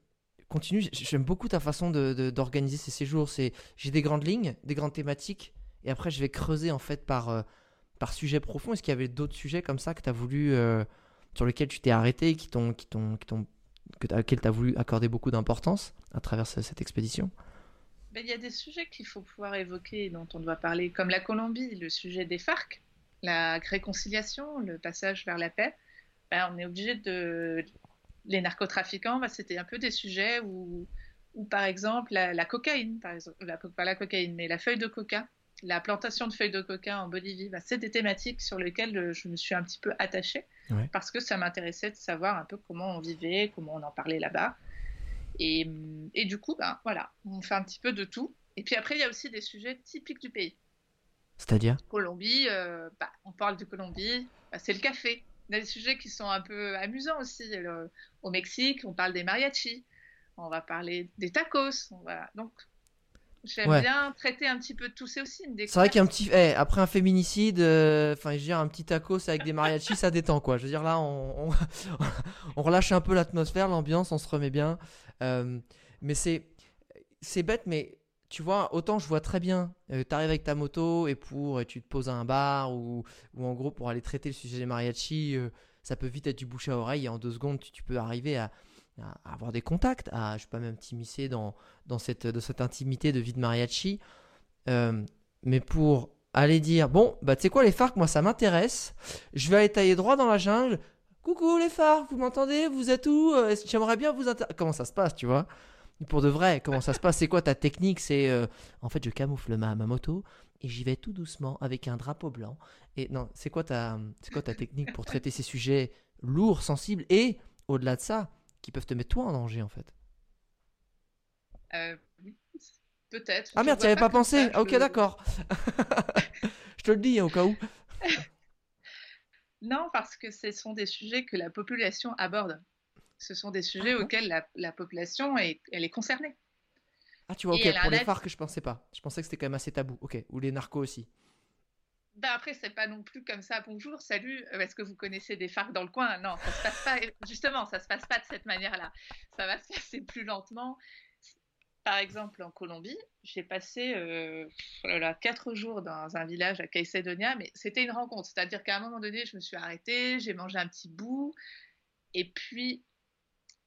continue. J'aime beaucoup ta façon d'organiser de, ces séjours. C'est j'ai des grandes lignes, des grandes thématiques, et après je vais creuser en fait par euh, par sujet profond. Est-ce qu'il y avait d'autres sujets comme ça que voulu euh, sur lesquels tu t'es arrêté, qui t'ont qui t'ont qui t'ont tu as voulu accorder beaucoup d'importance à travers cette expédition? Ben, il y a des sujets qu'il faut pouvoir évoquer, dont on doit parler, comme la Colombie, le sujet des FARC, la réconciliation, le passage vers la paix. Ben, on est obligé de, les narcotrafiquants, bah, c'était un peu des sujets où, par exemple, la, cocaïne, par exemple, pas la cocaïne, mais la feuille de coca, la plantation de feuilles de coca en Bolivie, bah, c'est des thématiques sur lesquelles euh, je me suis un petit peu attachée parce que ça m'intéressait de savoir un peu comment on vivait, comment on en parlait là-bas. Et, du coup, bah, voilà, on fait un petit peu de tout. Et puis après, il y a aussi des sujets typiques du pays. C'est-à-dire? Colombie, euh, on parle de Colombie, c'est le café des sujets qui sont un peu amusants aussi. au Mexique, on parle des mariachis, on va parler des tacos. On va... Donc, J'aime Ouais. bien traiter un petit peu de tout. C'est aussi une C'est vrai qu'un petit. eh, après un féminicide, euh, enfin, je veux dire, un petit tacos avec des mariachis, ça détend, quoi. Je veux dire, là, on, on, [LAUGHS] on relâche un peu l'atmosphère, l'ambiance, on se remet bien. Euh, mais c'est. C'est bête, mais tu vois, autant je vois très bien, euh, t'arrives avec ta moto et pour. tu te poses à un bar ou, en gros pour aller traiter le sujet des mariachis, euh, ça peut vite être du bouche à oreille et en deux secondes, tu, peux arriver à, avoir des contacts, à, je sais pas, même t'immiscer dans, cette, intimité de vie de mariachi. Euh, mais pour aller dire bon bah tu sais quoi les FARC moi ça m'intéresse je vais aller tailler droit dans la jungle coucou les FARC vous m'entendez? Vous êtes où? Euh, j'aimerais bien vous inter... comment ça se passe tu vois? Pour de vrai comment ça se passe? C'est quoi ta technique? C'est euh, en fait je camoufle ma, ma moto et j'y vais tout doucement avec un drapeau blanc. Et non c'est quoi ta c'est quoi ta technique pour traiter ces sujets lourds sensibles et au-delà de ça qui peuvent te mettre toi en danger en fait? Euh, Peut-être. ah merde tu avais pas pensé ça, ok d'accord. [LAUGHS] Je te le dis hein, au cas où. [LAUGHS] Non, parce que ce sont des sujets que la population aborde. Ce sont des sujets Ah auxquels la, la population est, elle est concernée. Ah, tu vois, ok, pour les avis. phares que je pensais pas. Je pensais que c'était quand même assez tabou. Ok, ou les narcos aussi. Ben après, c'est pas non plus comme ça. Bonjour, salut. euh, Est-ce que vous connaissez des FARC dans le coin? Non, ça se passe pas. Justement, ça se passe pas de cette manière-là. Ça va se passer plus lentement. Par exemple, en Colombie, j'ai passé euh, oh quatre jours dans un village à Caicedonia, mais c'était une rencontre. C'est-à-dire qu'à un moment donné, je me suis arrêtée, j'ai mangé un petit bout, et puis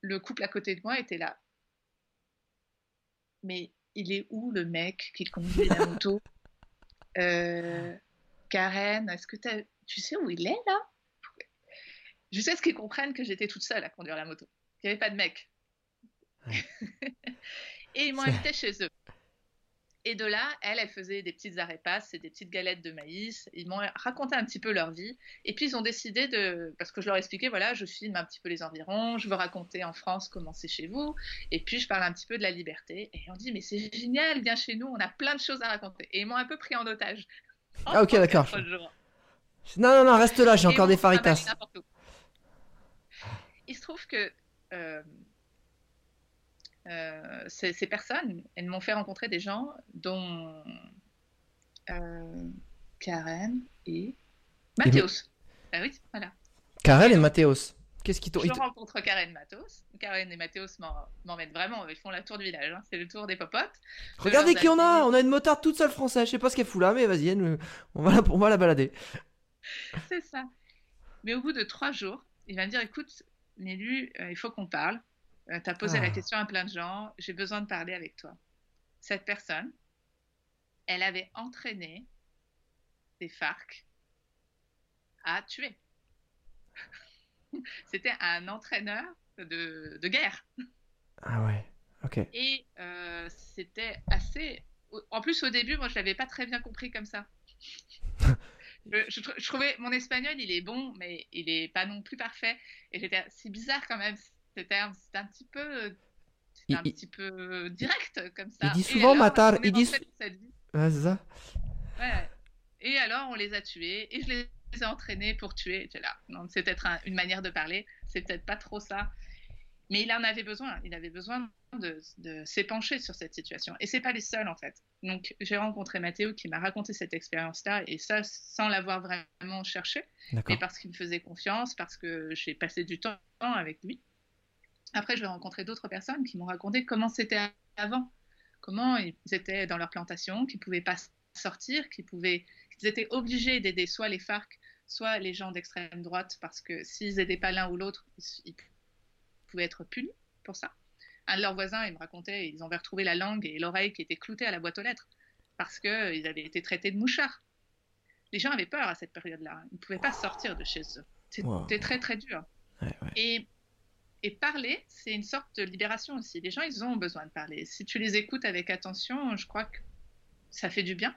le couple à côté de moi était là. Mais il est où le mec qui conduit la moto? [LAUGHS] Euh, Karen, est-ce que tu sais où il est là? Jusqu'à ce qu'ils comprennent que j'étais toute seule à conduire la moto, qu'il n'y avait pas de mec. [LAUGHS] et ils m'ont invité chez eux. Et de là, elle, elle faisait des petites arrêts-passes et des petites galettes de maïs. Ils m'ont raconté un petit peu leur vie. Et puis, ils ont décidé de. Parce que je leur expliquais, voilà, je filme un petit peu les environs, je veux raconter en France comment c'est chez vous. Et puis, je parle un petit peu de la liberté. Et on dit, mais c'est génial, viens chez nous, on a plein de choses à raconter. Et ils m'ont un peu pris en otage. Ah, ok, Pendant d'accord. Non, non, non, reste là, j'ai encore des faritas. Il se trouve que euh, euh, ces, ces personnes, elles m'ont fait rencontrer des gens dont euh, Karen et Mathéos. Ah oui, voilà. Karel et Mathéos. Qu'est-ce qui t'ont. Je rencontre Karen Matos. Karen et Mathéos m'emmènent vraiment. Ils font la tour du village. hein. C'est le tour des popotes. de Regardez qui on a. On a une motarde toute seule française. Je sais pas ce qu'elle fout là, mais vas-y, elle on, va la... on va la balader. C'est ça. Mais au bout de trois jours, il va me dire écoute, Nélu, euh, il faut qu'on parle. Tu as posé Ah. la question à plein de gens. J'ai besoin de parler avec toi. Cette personne, elle avait entraîné des FARC à tuer. [LAUGHS] C'était un entraîneur de, de guerre. Ah ouais, ok. Et euh, c'était assez. En plus, au début, moi, je l'avais pas très bien compris comme ça. [LAUGHS] je, je trouvais mon espagnol, il est bon, mais il est pas non plus parfait. Et j'étais, c'est bizarre quand même. C'était un, un petit peu, Il- un il- petit peu direct comme ça. il dit souvent alors, matar, il dit c'est ça Ouais. Et alors, on les a tués et je les ai entraînés pour tuer. J'étais là. Non, c'est peut-être un- une manière de parler. C'est peut-être pas trop ça. Mais il en avait besoin. Il avait besoin de, de s'épancher sur cette situation. Et c'est pas les seuls, en fait. Donc, j'ai rencontré Mathéo qui m'a raconté cette expérience-là. Et ça, sans l'avoir vraiment cherché. Mais parce qu'il me faisait confiance, parce que j'ai passé du temps avec lui. Après, je vais rencontrer d'autres personnes qui m'ont raconté comment c'était avant, comment ils étaient dans leur plantation, qu'ils ne pouvaient pas sortir, qu'ils pouvaient, qu'ils étaient obligés d'aider soit les FARC, soit les gens d'extrême droite, parce que s'ils n'aidaient pas l'un ou l'autre, ils, ils pouvaient être punis pour ça. Un de leurs voisins, il me racontait, ils avaient retrouvé la langue et l'oreille qui étaient cloutées à la boîte aux lettres, parce qu'ils avaient été traités de mouchards. Les gens avaient peur à cette période-là. Ils ne pouvaient pas sortir de chez eux. C'était Wow. très, très dur. Ouais, ouais. Et, et parler, c'est une sorte de libération aussi. Les gens, ils ont besoin de parler. Si tu les écoutes avec attention, je crois que ça fait du bien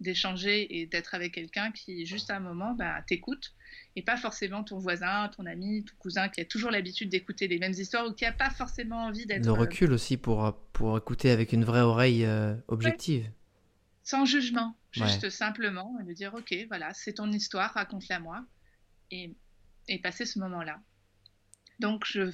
d'échanger et d'être avec quelqu'un qui, juste à un moment, bah, t'écoute. Et pas forcément ton voisin, ton ami, ton cousin qui a toujours l'habitude d'écouter les mêmes histoires ou qui n'a pas forcément envie d'être Le euh, recul aussi pour, pour écouter avec une vraie oreille euh, objective. sans jugement, Ouais. juste simplement, et de dire ok, voilà, c'est ton histoire, raconte-la moi, et, et passer ce moment-là. Donc je,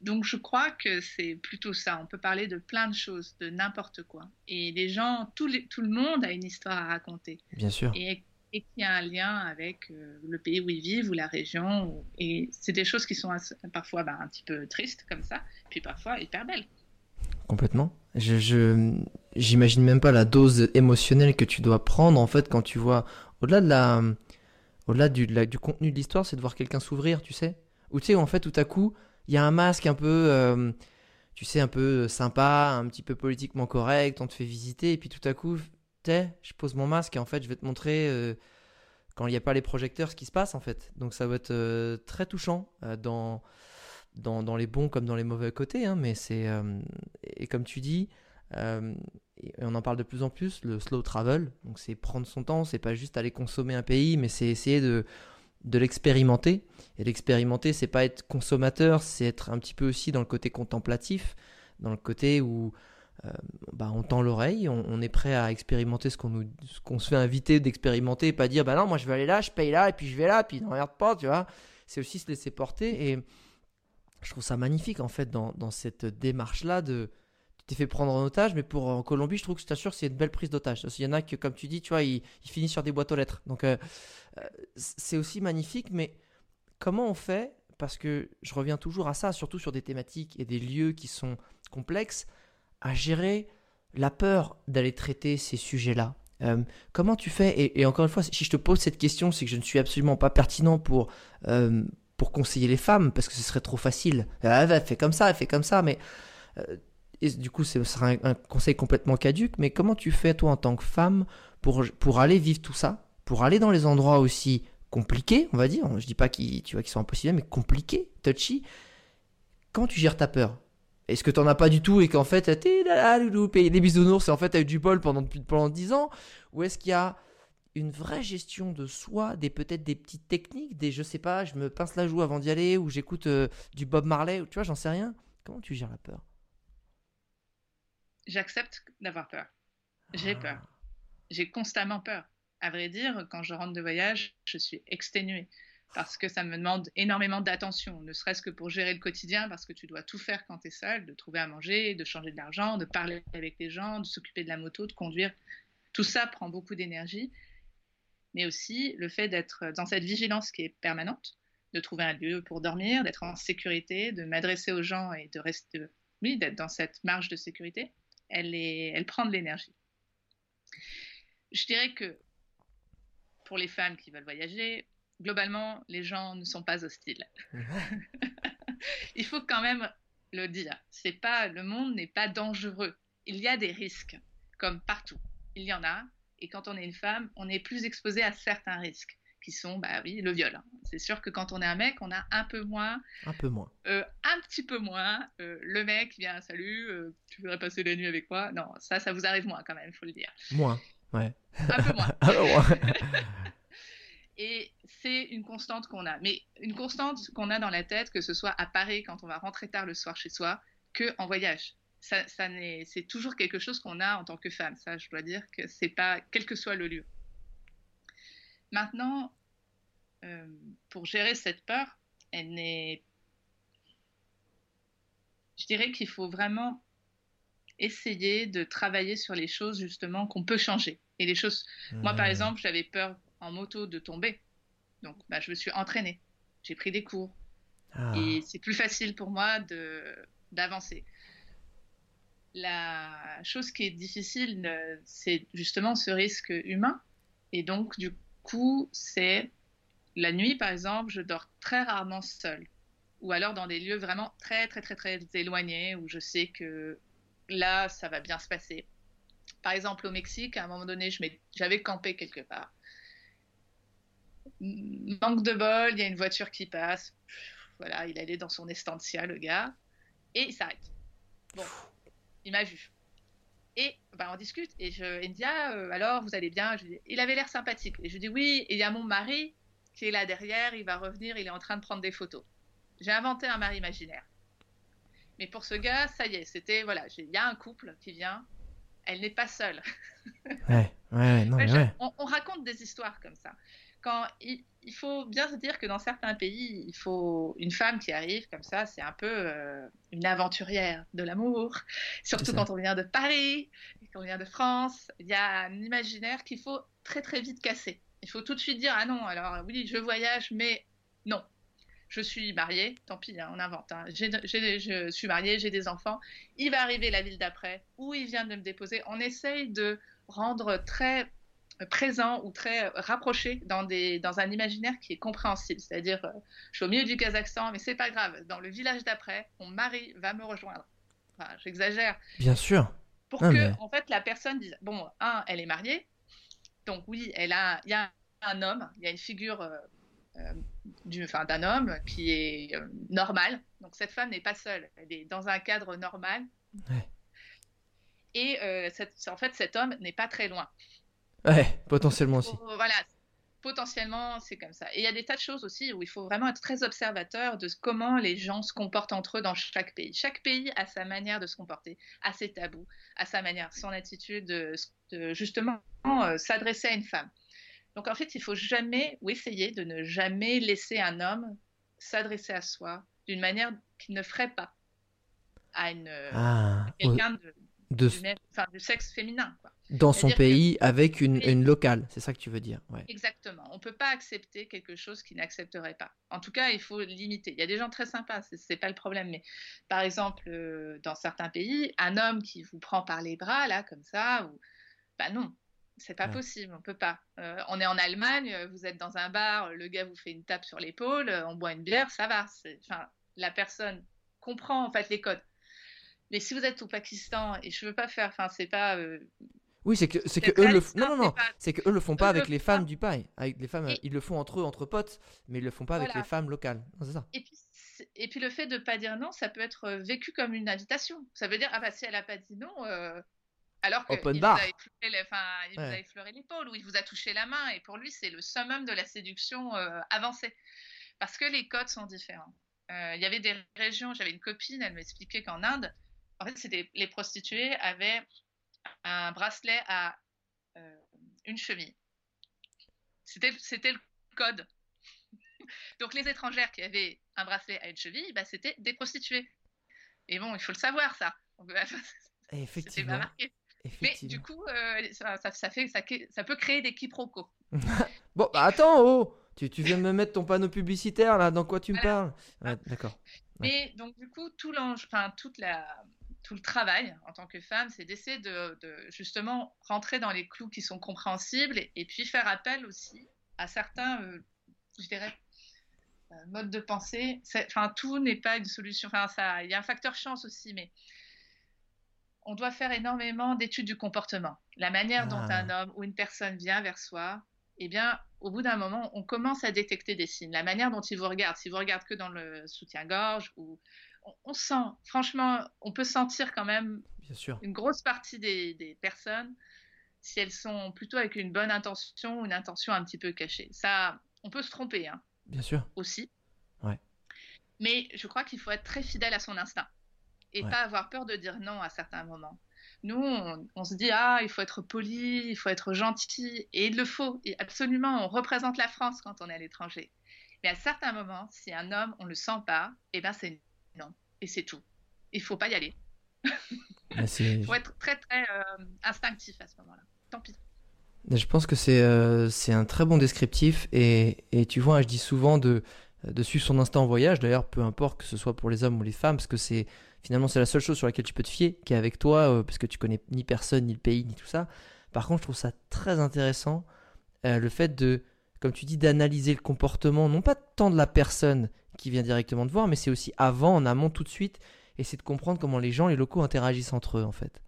donc je crois que c'est plutôt ça. On peut parler de plein de choses, de n'importe quoi. Et les gens, tout, tout, le monde a une histoire à raconter. Bien sûr. Et, et qui a un lien avec euh, le pays où ils vivent ou la région. Et c'est des choses qui sont parfois bah, un petit peu tristes comme ça, puis parfois hyper belles. Complètement. Je, j'imagine même pas la dose émotionnelle que tu dois prendre en fait quand tu vois au-delà de la, au-delà du, du contenu de l'histoire, c'est de voir quelqu'un s'ouvrir, tu sais. Ou tu sais en fait tout à coup il y a un masque un peu, euh, tu sais, un peu sympa, un petit peu politiquement correct, on te fait visiter, et puis tout à coup, t'es, je pose mon masque, et en fait, je vais te montrer, euh, quand il n'y a pas les projecteurs, ce qui se passe, en fait. Donc ça va être euh, très touchant dans, dans, dans, les bons comme dans les mauvais côtés, hein, mais c'est, et comme tu dis, et on en parle de plus en plus, le slow travel, donc c'est prendre son temps, c'est pas juste aller consommer un pays, mais c'est essayer de de l'expérimenter. Et l'expérimenter, c'est pas être consommateur, c'est être un petit peu aussi dans le côté contemplatif, dans le côté où euh, bah, on tend l'oreille, on, est prêt à expérimenter ce qu'on nous, qu'on se fait inviter d'expérimenter, et pas dire bah non, moi je vais aller là, je paye là, et puis je vais là, puis ne regarde pas, tu vois. C'est aussi se laisser porter. Et je trouve ça magnifique en fait dans, dans cette démarche-là de t'es fait prendre en otage, mais pour en Colombie, je trouve que je t'assure, c'est une belle prise d'otage. Il y en a que, comme tu dis, tu vois, ils, finissent sur des boîtes aux lettres. Donc, euh, euh, c'est aussi magnifique, mais comment on fait? Parce que je reviens toujours à ça, surtout sur des thématiques et des lieux qui sont complexes, à gérer la peur d'aller traiter ces sujets-là. Euh, comment tu fais? Et, encore une fois, si je te pose cette question, c'est que je ne suis absolument pas pertinent pour, pour conseiller les femmes, parce que ce serait trop facile. Elle fait comme ça, elle fait comme ça, mais et du coup, ce sera un, conseil complètement caduque, mais comment tu fais, toi, en tant que femme, pour, pour aller vivre tout ça, pour aller dans les endroits aussi compliqués, on va dire, je dis pas qu'ils qu'ils sont impossibles, mais compliqués, touchy, comment tu gères ta peur? Est-ce que tu n'en as pas du tout et qu'en fait, t'es là, loulou, payer des bisounours et en fait, tu as eu du bol pendant, pendant 10 ans? Ou est-ce qu'il y a une vraie gestion de soi, des peut-être des petites techniques, des je sais pas, je me pince la joue avant d'y aller, ou j'écoute euh, du Bob Marley, ou tu vois, j'en sais rien? Comment tu gères la peur? J'accepte d'avoir peur. J'ai ah. peur. J'ai constamment peur. À vrai dire, quand je rentre de voyage, je suis exténuée parce que ça me demande énormément d'attention, ne serait-ce que pour gérer le quotidien, parce que tu dois tout faire quand tu es seul, de trouver à manger, de changer de l'argent, de parler avec les gens, de s'occuper de la moto, de conduire. Tout ça prend beaucoup d'énergie, mais aussi le fait d'être dans cette vigilance qui est permanente, de trouver un lieu pour dormir, d'être en sécurité, de m'adresser aux gens et de rester, oui, d'être dans cette marge de sécurité elle, est, elle prend de l'énergie. Je dirais que pour les femmes qui veulent voyager, globalement, les gens ne sont pas hostiles. [LAUGHS] Il faut quand même le dire. C'est pas le monde n'est pas dangereux. Il y a des risques, comme partout. Il y en a. Et quand on est une femme, on est plus exposé à certains risques qui sont, bah oui, le viol. Hein. C'est sûr que quand on est un mec, on a un peu moins. Un peu moins. Euh, un petit peu moins. Euh, le mec vient, salut, euh, tu voudrais passer la nuit avec moi? Non, ça, ça vous arrive moins quand même, il faut le dire. Moins, ouais. Un peu moins. [LAUGHS] un peu moins. [LAUGHS] Et c'est une constante qu'on a. Mais une constante qu'on a dans la tête, que ce soit à Paris quand on va rentrer tard le soir chez soi, que en voyage. Ça, ça c'est toujours quelque chose qu'on a en tant que femme. Ça, je dois dire que c'est pas, quel que soit le lieu. Maintenant, euh, pour gérer cette peur, elle n'est. Je dirais qu'il faut vraiment essayer de travailler sur les choses justement qu'on peut changer. Et les choses. Moi, par mmh. exemple, j'avais peur en moto de tomber. Donc, bah, je me suis entraînée. J'ai pris des cours. Ah. Et c'est plus facile pour moi d'avancer. La chose qui est difficile, euh, c'est justement ce risque humain. Et donc, du coup, c'est la nuit, par exemple, je dors très rarement seule. Ou alors dans des lieux vraiment très, très, très, très éloignés où je sais que là, ça va bien se passer. Par exemple, au Mexique, à un moment donné, j'avais campé quelque part. Manque de bol, il y a une voiture qui passe. Voilà, il allait dans son estancia, le gars, et il s'arrête. Bon, il m'a vu. Et bah, on discute. Et je, il me dit ah, euh, alors, vous allez bien? Il avait l'air sympathique. Et je dis Oui. Et il y a mon mari qui est là derrière. Il va revenir. Il est en train de prendre des photos. J'ai inventé un mari imaginaire. Mais pour ce gars, ça y est. C'était voilà. Il y a un couple qui vient. Elle n'est pas seule. Ouais, ouais, non, mais ouais. On, on raconte des histoires comme ça. Quand il, il faut bien se dire que dans certains pays, il faut une femme qui arrive comme ça, c'est un peu euh, une aventurière de l'amour. Surtout quand on vient de Paris, quand on vient de France, il y a un imaginaire qu'il faut très très vite casser. Il faut tout de suite dire ah non, alors oui, je voyage, mais non. Je suis mariée, tant pis, hein, on invente. Hein. je suis mariée, j'ai des enfants. Il va arriver la ville d'après, où il vient de me déposer. On essaye de rendre très présent ou très rapproché dans, des, dans un imaginaire qui est compréhensible. C'est-à-dire, euh, je suis au milieu du Kazakhstan, mais c'est pas grave. Dans le village d'après, mon mari va me rejoindre. Enfin, J'exagère. Bien sûr. Pour que, en fait, la personne dise bon, un, elle est mariée, donc oui, elle a, il y a un homme, il y a une figure euh, euh, d'un homme qui est normal. Donc cette femme n'est pas seule, elle est dans un cadre normal. Et en fait, cet homme n'est pas très loin. Ouais, potentiellement aussi. Voilà, potentiellement, c'est comme ça. Et il y a des tas de choses aussi où il faut vraiment être très observateur de comment les gens se comportent entre eux dans chaque pays. Chaque pays a sa manière de se comporter, a ses tabous, a sa manière, son attitude de, justement euh, s'adresser à une femme. Donc en fait, il faut jamais ou essayer de ne jamais laisser un homme s'adresser à soi d'une manière qu'il ne ferait pas à une ah, quelqu'un de, de... Du, sexe féminin. Quoi. Dans son pays, avec une, une locale, c'est ça que tu veux dire. Ouais. Exactement. On ne peut pas accepter quelque chose qu'il n'accepterait pas. En tout cas, il faut limiter. Il y a des gens très sympas, ce n'est pas le problème. Mais par exemple, euh, dans certains pays, un homme qui vous prend par les bras, là, comme ça, ou... bah non, c'est pas possible, on peut pas. Euh, on est en Allemagne, vous êtes dans un bar, le gars vous fait une tape sur l'épaule, on boit une bière, ça va. Enfin, la personne comprend en fait les codes. Mais si vous êtes au Pakistan et je veux pas faire, enfin c'est pas. Euh, oui, c'est que c'est que eux le non non non, c'est que eux le font pas avec les femmes du paille, avec les femmes, ils le font entre eux entre potes, mais ils le font pas avec les femmes locales. C'est ça. Et puis et puis le fait de pas dire non, ça peut être euh, vécu comme une invitation. Ça veut dire ah bah si elle a pas dit non. Euh, alors qu'il vous a effleuré l'épaule ou il vous a touché la main et pour lui c'est le summum de la séduction avancée parce que les codes sont différents. Il y avait des régions, j'avais une copine, elle m'expliquait qu'en Inde, en fait, c'était les prostituées avaient un bracelet à euh, une cheville. C'était, le code. [LAUGHS] Donc les étrangères qui avaient un bracelet à une cheville, bah, c'était des prostituées. Et bon, il faut le savoir ça. [LAUGHS] Effectivement. Mais du coup, euh, ça, ça, fait, ça, ça, peut créer des quiproquos. [LAUGHS] bon, bah attends, oh tu, tu, viens de me mettre ton panneau publicitaire là, dans quoi tu me parles? D'accord. Mais donc du coup, tout enfin toute la, tout le travail en tant que femme, c'est d'essayer de, justement rentrer dans les clous qui sont compréhensibles et, puis faire appel aussi à certains, euh, je dirais, euh, modes de pensée. Enfin, tout n'est pas une solution. Enfin, ça, il y a un facteur chance aussi, mais on doit faire énormément d'études du comportement. La manière dont ah. un homme ou une personne vient vers soi, eh bien, au bout d'un moment, on commence à détecter des signes. La manière dont il vous regarde, s'il vous regarde que dans le soutien-gorge ou on, sent, franchement, on peut sentir quand même Bien sûr. une grosse partie des, personnes si elles sont plutôt avec une bonne intention ou une intention un petit peu cachée. Ça, on peut se tromper. Hein, Bien sûr. Aussi. Ouais. Mais je crois qu'il faut être très fidèle à son instinct et pas avoir peur de dire non à certains moments. Nous, on, se dit ah, il faut être poli, il faut être gentil, et il le faut. Et absolument, on représente la France quand on est à l'étranger. Mais à certains moments, si un homme, on le sent pas, et eh ben c'est non. Et c'est tout. Il faut pas y aller. [LAUGHS] Il faut être très, très euh, instinctif à ce moment-là. Tant pis. Je pense que c'est euh, un très bon descriptif. Et, et, tu vois, je dis souvent de, de suivre son instinct en voyage. D'ailleurs, peu importe que ce soit pour les hommes ou les femmes, parce que c'est finalement c'est la seule chose sur laquelle tu peux te fier, qui est avec toi, euh, parce que tu connais ni personne, ni le pays, ni tout ça. Par contre, je trouve ça très intéressant le fait de, comme tu dis, d'analyser le comportement, non pas tant de la personne qui vient directement de voir, mais c'est aussi avant, en amont, tout de suite, et c'est de comprendre comment les gens, les locaux interagissent entre eux, en fait.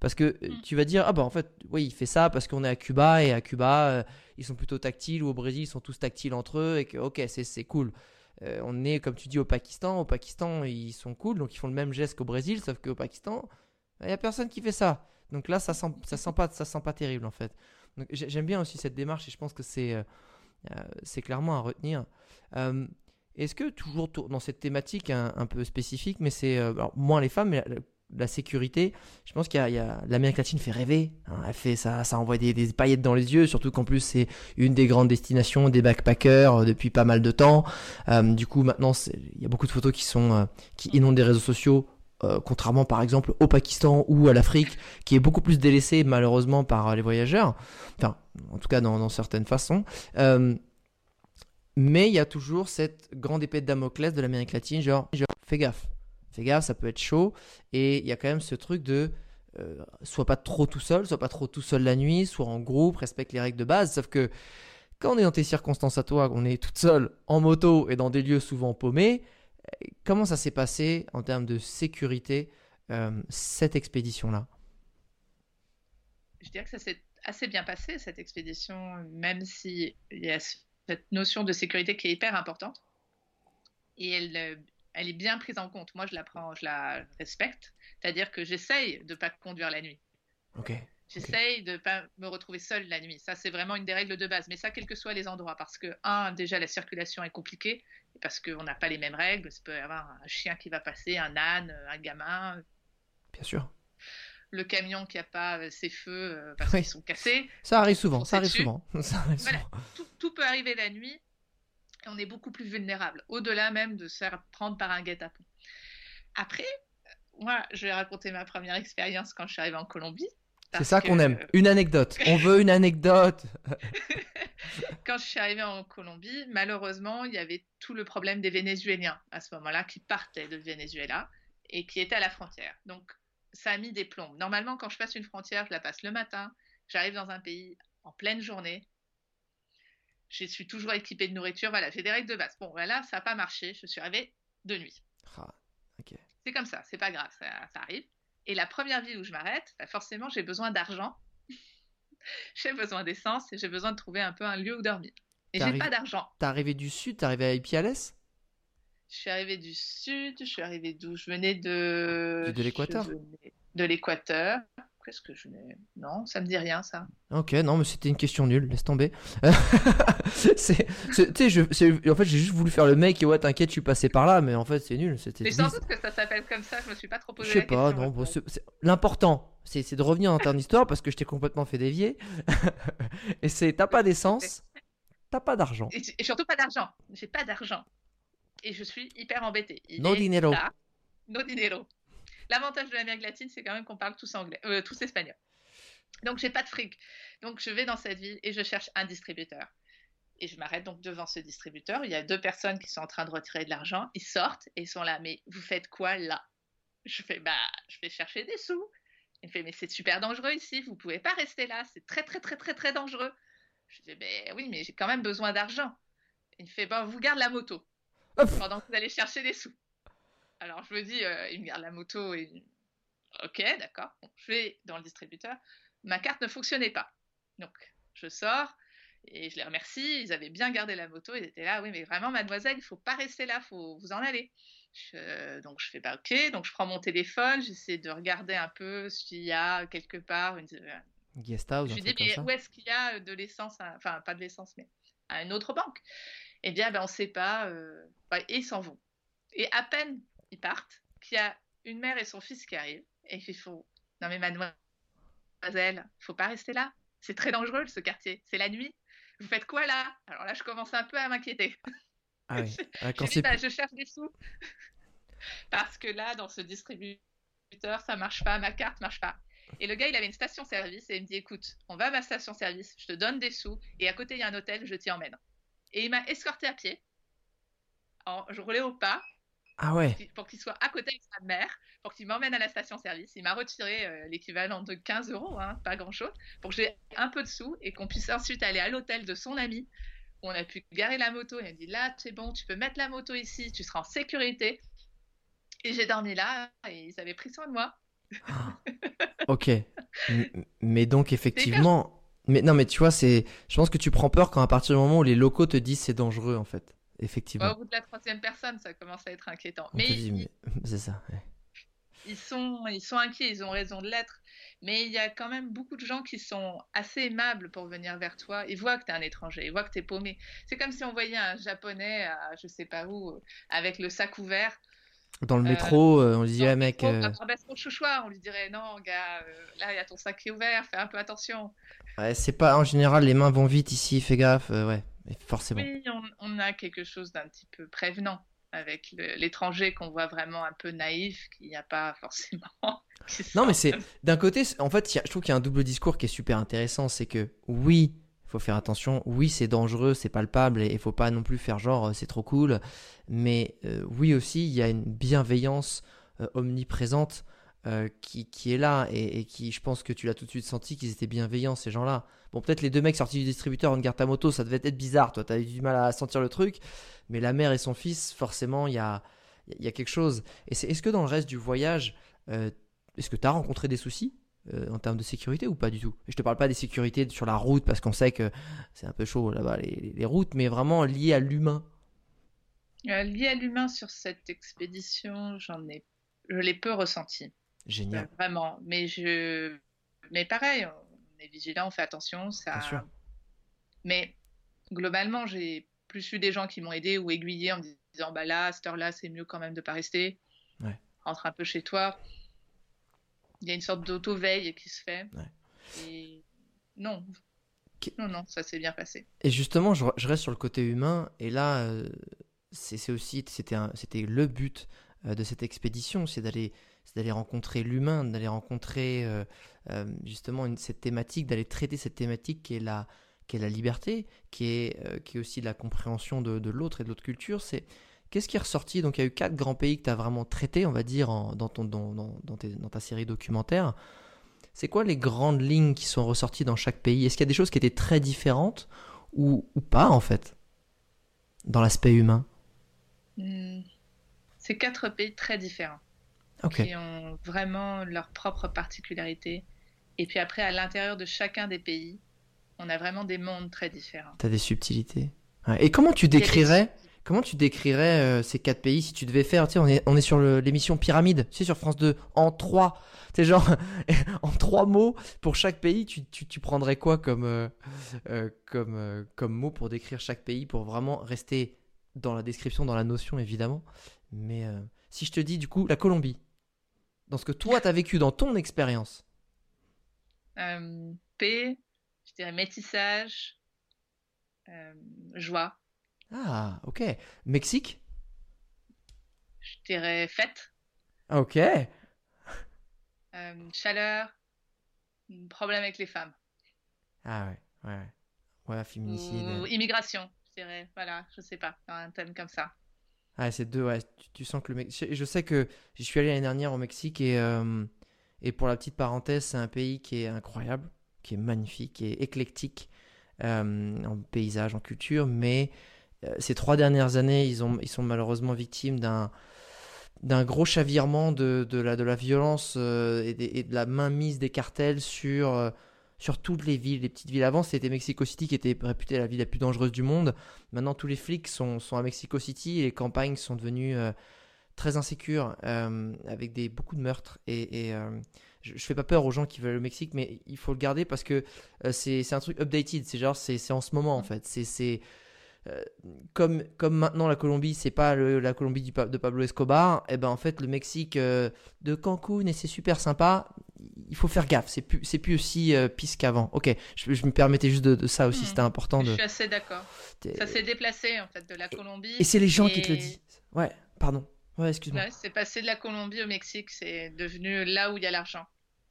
Parce que euh, mm. tu vas dire, ah bah en fait, oui, il fait ça parce qu'on est à Cuba, et à Cuba, euh, ils sont plutôt tactiles, ou au Brésil, ils sont tous tactiles entre eux, et que, ok, c'est cool. Euh, on est, comme tu dis, au Pakistan. Au Pakistan, ils sont cool, donc ils font le même geste qu'au Brésil, sauf qu'au Pakistan, il n'y a personne qui fait ça. Donc là, ça sent, ça sent, pas, ça sent pas terrible, en fait. J'aime bien aussi cette démarche, et je pense que c'est c'est clairement à retenir. Est-ce que toujours dans cette thématique un, peu spécifique, mais c'est euh, moins les femmes, mais la sécurité, je pense qu'il y a, l'Amérique latine fait rêver. Hein. elle fait ça, ça envoie des, paillettes dans les yeux, surtout qu'en plus c'est une des grandes destinations des backpackers euh, depuis pas mal de temps. Euh, du coup, maintenant, il y a beaucoup de photos qui sont qui inondent des réseaux sociaux. contrairement par exemple au Pakistan ou à l'Afrique, qui est beaucoup plus délaissé malheureusement par les voyageurs, enfin en tout cas dans, certaines façons. Mais il y a toujours cette grande épée de Damoclès de l'Amérique latine, genre, fais gaffe, fais gaffe, ça peut être chaud. Et il y a quand même ce truc de euh, soit pas trop tout seul, soit pas trop tout seul la nuit, soit en groupe, respecte les règles de base. Sauf que quand on est dans tes circonstances à toi, on est toute seule en moto et dans des lieux souvent paumés, comment ça s'est passé en termes de sécurité euh, cette expédition-là? Je dirais que ça s'est assez bien passé cette expédition, même si il y a cette notion de sécurité qui est hyper importante. Et elle, elle est bien prise en compte. Moi, je la prends, je la respecte. C'est-à-dire que j'essaye de ne pas conduire la nuit. Ok. J'essaye de ne pas me retrouver seule la nuit. Ça, c'est vraiment une des règles de base. Mais ça, quels que soient les endroits. Parce que, un, déjà, la circulation est compliquée. Parce qu'on n'a pas les mêmes règles. Il peut y avoir un chien qui va passer, un âne, un gamin. Bien sûr. Le camion qui n'a pas euh, ses feux euh, parce qu'ils sont cassés. Ça arrive souvent. Ça arrive souvent. [LAUGHS] ça arrive souvent. Tout, tout peut arriver la nuit on est beaucoup plus vulnérable, au-delà même de se faire prendre par un guet-apens. Après, moi, je vais raconter ma première expérience quand je suis arrivée en Colombie. C'est ça qu'on aime, une anecdote. On veut une anecdote. [LAUGHS] quand je suis arrivée en Colombie, malheureusement, il y avait tout le problème des Vénézuéliens à ce moment-là qui partaient de Venezuela et qui étaient à la frontière. Donc, ça a mis des plombs. Normalement, quand je passe une frontière, je la passe le matin. J'arrive dans un pays en pleine journée je suis toujours équipée de nourriture. Voilà, j'ai des règles de base. Bon, voilà, ça n'a pas marché. Je suis arrivée de nuit. Ah, c'est comme ça, c'est pas grave, ça, arrive. Et la première ville où je m'arrête, bah, forcément, j'ai besoin d'argent. [LAUGHS] j'ai besoin d'essence et j'ai besoin de trouver un peu un lieu où dormir. Et j'ai pas d'argent. T'es arrivé du sud, t'es arrivé à Ipiales? Je suis arrivée du sud, je suis arrivée d'où Je venais de. De l'équateur De l'équateur. Qu'est-ce que je n'ai. Non, ça me dit rien, ça. Ok, non, mais c'était une question nulle, laisse tomber. [LAUGHS] c'est, tu sais, en fait, j'ai juste voulu faire le mec et ouais, t'inquiète, je suis passé par là, mais en fait, c'est nul. C'était. Mais sans doute que ça s'appelle comme ça, je me suis pas trop posé Je sais pas, non. l'important, c'est, de revenir dans ton histoire parce que je t'ai complètement fait dévier. [LAUGHS] et c'est, t'as pas d'essence, t'as pas d'argent. Et, surtout pas d'argent. J'ai pas d'argent. Et je suis hyper embêtée. no dinero. No dinero. L'avantage de l'Amérique latine, c'est quand même qu'on parle tous anglais, euh, tous espagnol. Donc j'ai pas de fric. Donc je vais dans cette ville et je cherche un distributeur. Et je m'arrête donc devant ce distributeur. Il y a deux personnes qui sont en train de retirer de l'argent. Ils sortent et ils sont là. Mais vous faites quoi là? Je fais bah je vais chercher des sous. Il me fait mais c'est super dangereux ici. Vous pouvez pas rester là. C'est très très très très très dangereux. Je dis ben oui mais j'ai quand même besoin d'argent. Il me fait bon vous garde la moto pendant que vous allez chercher des sous. Alors je me dis, euh, il me garde la moto et. Ok, d'accord. je vais dans le distributeur. Ma carte ne fonctionnait pas. Donc je sors et je les remercie. Ils avaient bien gardé la moto. Ils étaient là. Oui, mais vraiment, mademoiselle, il ne faut pas rester là. Il faut vous en aller. donc je fais pas bah, ok. Donc je prends mon téléphone. J'essaie de regarder un peu s'il y a quelque part une. Euh, Guest house. Je dis, mais où est-ce qu'il y a de l'essence? Enfin, pas de l'essence, mais à une autre banque. Eh bien, ben, on ne sait pas. Euh, et ils s'en vont. Et à peine ils partent, qu'il y a une mère et son fils qui arrivent et qu'il faut non mais mademoiselle, faut pas rester là. C'est très dangereux ce quartier. C'est la nuit. Vous faites quoi là? Alors là, je commence un peu à m'inquiéter. Ah oui. [LAUGHS] Ah, quand bah, je cherche des sous [LAUGHS] parce que là, dans ce distributeur, ça marche pas, ma carte marche pas. Et le gars, il avait une station-service et il me dit écoute, on va à ma station-service, je te donne des sous et à côté il y a un hôtel, je t'y emmène. Et il m'a escorté à pied. je roulais au pas ah ouais. Pour qu'il soit à côté de sa mère, pour qu'il m'emmène à la station-service. Il m'a retiré euh, l'équivalent de 15 euros, hein, pas grand-chose, pour que j'ai un peu de sous et qu'on puisse ensuite aller à l'hôtel de son ami. Où on a pu garer la moto. Il a dit là, c'est bon, tu peux mettre la moto ici, tu seras en sécurité. Et j'ai dormi là et ils avaient pris soin de moi. ok. mais donc [LAUGHS] effectivement. Mais non, mais tu vois, c'est. Je pense que tu prends peur quand à partir du moment où les locaux te disent c'est dangereux en fait effectivement. au bout de la troisième personne, ça commence à être inquiétant. mais, [LAUGHS] c'est ça. Ils sont, ils sont inquiets, ils ont raison de l'être. Mais il y a quand même beaucoup de gens qui sont assez aimables pour venir vers toi. Ils voient que tu es un étranger, ils voient que tu es paumé. C'est comme si on voyait un japonais à je sais pas où, avec le sac ouvert. Dans le métro, on lui dirait, mec. Euh... ton chouchoir, on lui dirait, non, gars, là, il y a ton sac qui est ouvert, fais un peu attention. Ouais, c'est pas, en général, les mains vont vite ici, fais gaffe, ouais, forcément. Oui, on, on a quelque chose d'un petit peu prévenant avec l'étranger qu'on voit vraiment un peu naïf, qu'il n'y a pas [LAUGHS] forcément. [LAUGHS] non, mais c'est d'un côté, en fait, je trouve qu'il y a un double discours qui est super intéressant. C'est que oui, il faut faire attention. Oui, c'est dangereux, c'est palpable et il faut pas non plus faire genre euh, c'est trop cool. Mais euh, oui aussi, il y a une bienveillance euh, omniprésente qui, qui, est là et, qui, je pense que tu l'as tout de suite senti qu'ils étaient bienveillants ces gens-là. Bon, peut-être les deux mecs sortis du distributeur en garde ta moto, ça devait être bizarre. Toi, tu as eu du mal à sentir le truc. Mais la mère et son fils, forcément, il y a, y a quelque chose. Et c'est, est-ce que dans le reste du voyage, euh, est-ce que tu as rencontré des soucis euh, en termes de sécurité ou pas du tout? Et Je te parle pas des sécurités sur la route parce qu'on sait que c'est un peu chaud là-bas les, routes, mais vraiment lié à l'humain. Euh, lié à l'humain sur cette expédition, j'en ai, je l'ai peu ressenti. Génial. vraiment, mais je, mais pareil, on est vigilant, on fait attention, ça. Bien sûr. Mais globalement, j'ai plus eu des gens qui m'ont aidé ou aiguillé en me disant bah là, à cette heure-là, c'est mieux quand même de pas rester. Ouais. Rentre un peu chez toi. Il y a une sorte d'auto-veille qui se fait. Et non. Non, non, ça s'est bien passé. Et justement, je, reste sur le côté humain. Et là, euh, c'est aussi, c'était le but euh, de cette expédition, c'est d'aller d'aller rencontrer l'humain, d'aller rencontrer euh, justement une, cette thématique, d'aller traiter cette thématique qui est la, qui est la liberté, qui est, euh, qui est aussi la compréhension de, l'autre et de l'autre culture. C'est qu'est-ce qui est ressorti? Donc il y a eu quatre grands pays que tu as vraiment traités, on va dire, dans, ton, dans, dans, dans, ta série documentaire. C'est quoi les grandes lignes qui sont ressorties dans chaque pays? Est-ce qu'il y a des choses qui étaient très différentes ou, ou pas en fait dans l'aspect humain? Hmm. C'est quatre pays très différents. Qui ont vraiment leur propre particularité. Et puis après, à l'intérieur de chacun des pays, on a vraiment des mondes très différents. Tu as des subtilités. Et comment tu décrirais Comment tu décrirais euh, ces quatre pays si tu devais faire, tu sais, on est, on est sur l'émission Pyramide, tu sais, sur France 2, en trois, tu genre, [LAUGHS] en trois mots, pour chaque pays, tu, tu, prendrais quoi comme, euh, euh, comme, comme mot pour décrire chaque pays, pour vraiment rester dans la description, dans la notion, évidemment. Mais si je te dis, du coup, la Colombie, dans ce que toi, tu as vécu dans ton expérience. P, je dirais métissage, euh, joie. Ah, ok. Mexique? Je dirais fête. Ok. Euh, chaleur, problème avec les femmes. Ah ouais, ouais. Ouais, féminicide. Ou immigration, je dirais. Voilà, je sais pas, un thème comme ça. Ah, c'est deux, ouais. Tu, sens que le Mexique. Je sais que je suis allé l'année dernière au Mexique et, euh, et pour la petite parenthèse, c'est un pays qui est incroyable qui est magnifique, qui est éclectique euh, en paysage, en culture, mais euh, ces trois dernières années, ils, ont, ils sont malheureusement victimes d'un d'un gros chavirement de, de, la, de la violence et, de, la mainmise des cartels sur, sur toutes les villes, les petites villes. Avant, c'était Mexico City qui était réputée la ville la plus dangereuse du monde. Maintenant, tous les flics sont, sont à Mexico City et les campagnes sont devenues très insécures, avec des, beaucoup de meurtres. Et, et je, fais pas peur aux gens qui veulent le Mexique, mais il faut le garder parce que euh, c'est un truc updated. C'est genre, c'est en ce moment en fait. C'est euh, comme, comme maintenant la Colombie, c'est pas la Colombie du, de Pablo Escobar, et eh ben en fait le Mexique euh, de Cancun et c'est super sympa. Il faut faire gaffe, c'est plus, c'est plus aussi pisse qu'avant. Ok, je, me permettais juste de, ça aussi, hmm. c'était important. De... Je suis assez d'accord. Ça s'est déplacé en fait de la Colombie. Et c'est les gens qui te le disent. Ouais, pardon. Ouais, excuse-moi. c'est passé de la Colombie au Mexique, c'est devenu là où il y a l'argent.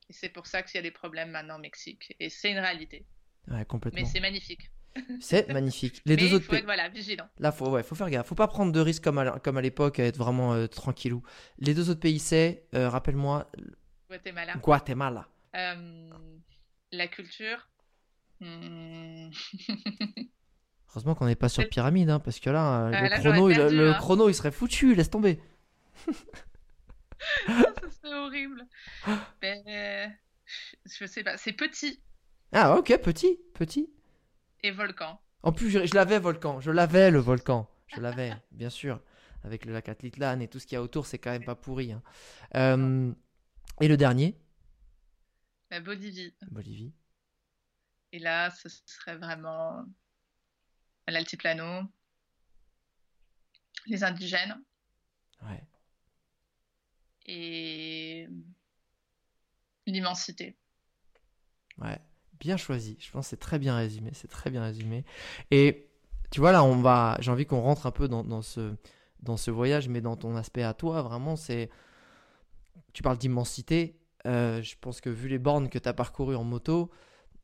Et c'est pour ça qu'il y a des problèmes maintenant au Mexique. Et c'est une réalité. Ouais, complètement. Mais c'est magnifique. C'est magnifique. Les deux autres faut être, voilà, vigilant. Là, faut, ouais, faut faire gaffe. Faut pas prendre de risques comme à, comme à l'époque, à être vraiment euh, tranquillou. Les deux autres pays, c'est, euh, rappelle-moi. Guatemala. Guatemala. Euh, la culture. Hmm. [LAUGHS] Heureusement qu'on n'est pas sur pyramide, hein, parce que là, le, chrono, le, hein. chrono, il serait foutu. Laisse tomber. [LAUGHS] ça serait horrible. [GASPS] Mais, je sais pas, c'est petit. Ah ok, petit, petit. Et volcan. En plus, je, l'avais volcan, je l'avais le volcan, je l'avais, [LAUGHS] bien sûr. Avec le lac Atitlan et tout ce qu'il y a autour, c'est quand même pas pourri. Hein. Euh, et le dernier? La Bolivie. Bolivie. Et là, ce serait vraiment l'altiplano, les indigènes. Ouais et l'immensité. Ouais, bien choisi. Je pense que c'est très bien résumé. C'est très bien résumé. Et tu vois, là, on va. J'ai envie qu'on rentre un peu dans, ce, dans ce voyage, mais dans ton aspect à toi, vraiment, c'est. Tu parles d'immensité. Euh, je pense que vu les bornes que tu as parcourues en moto,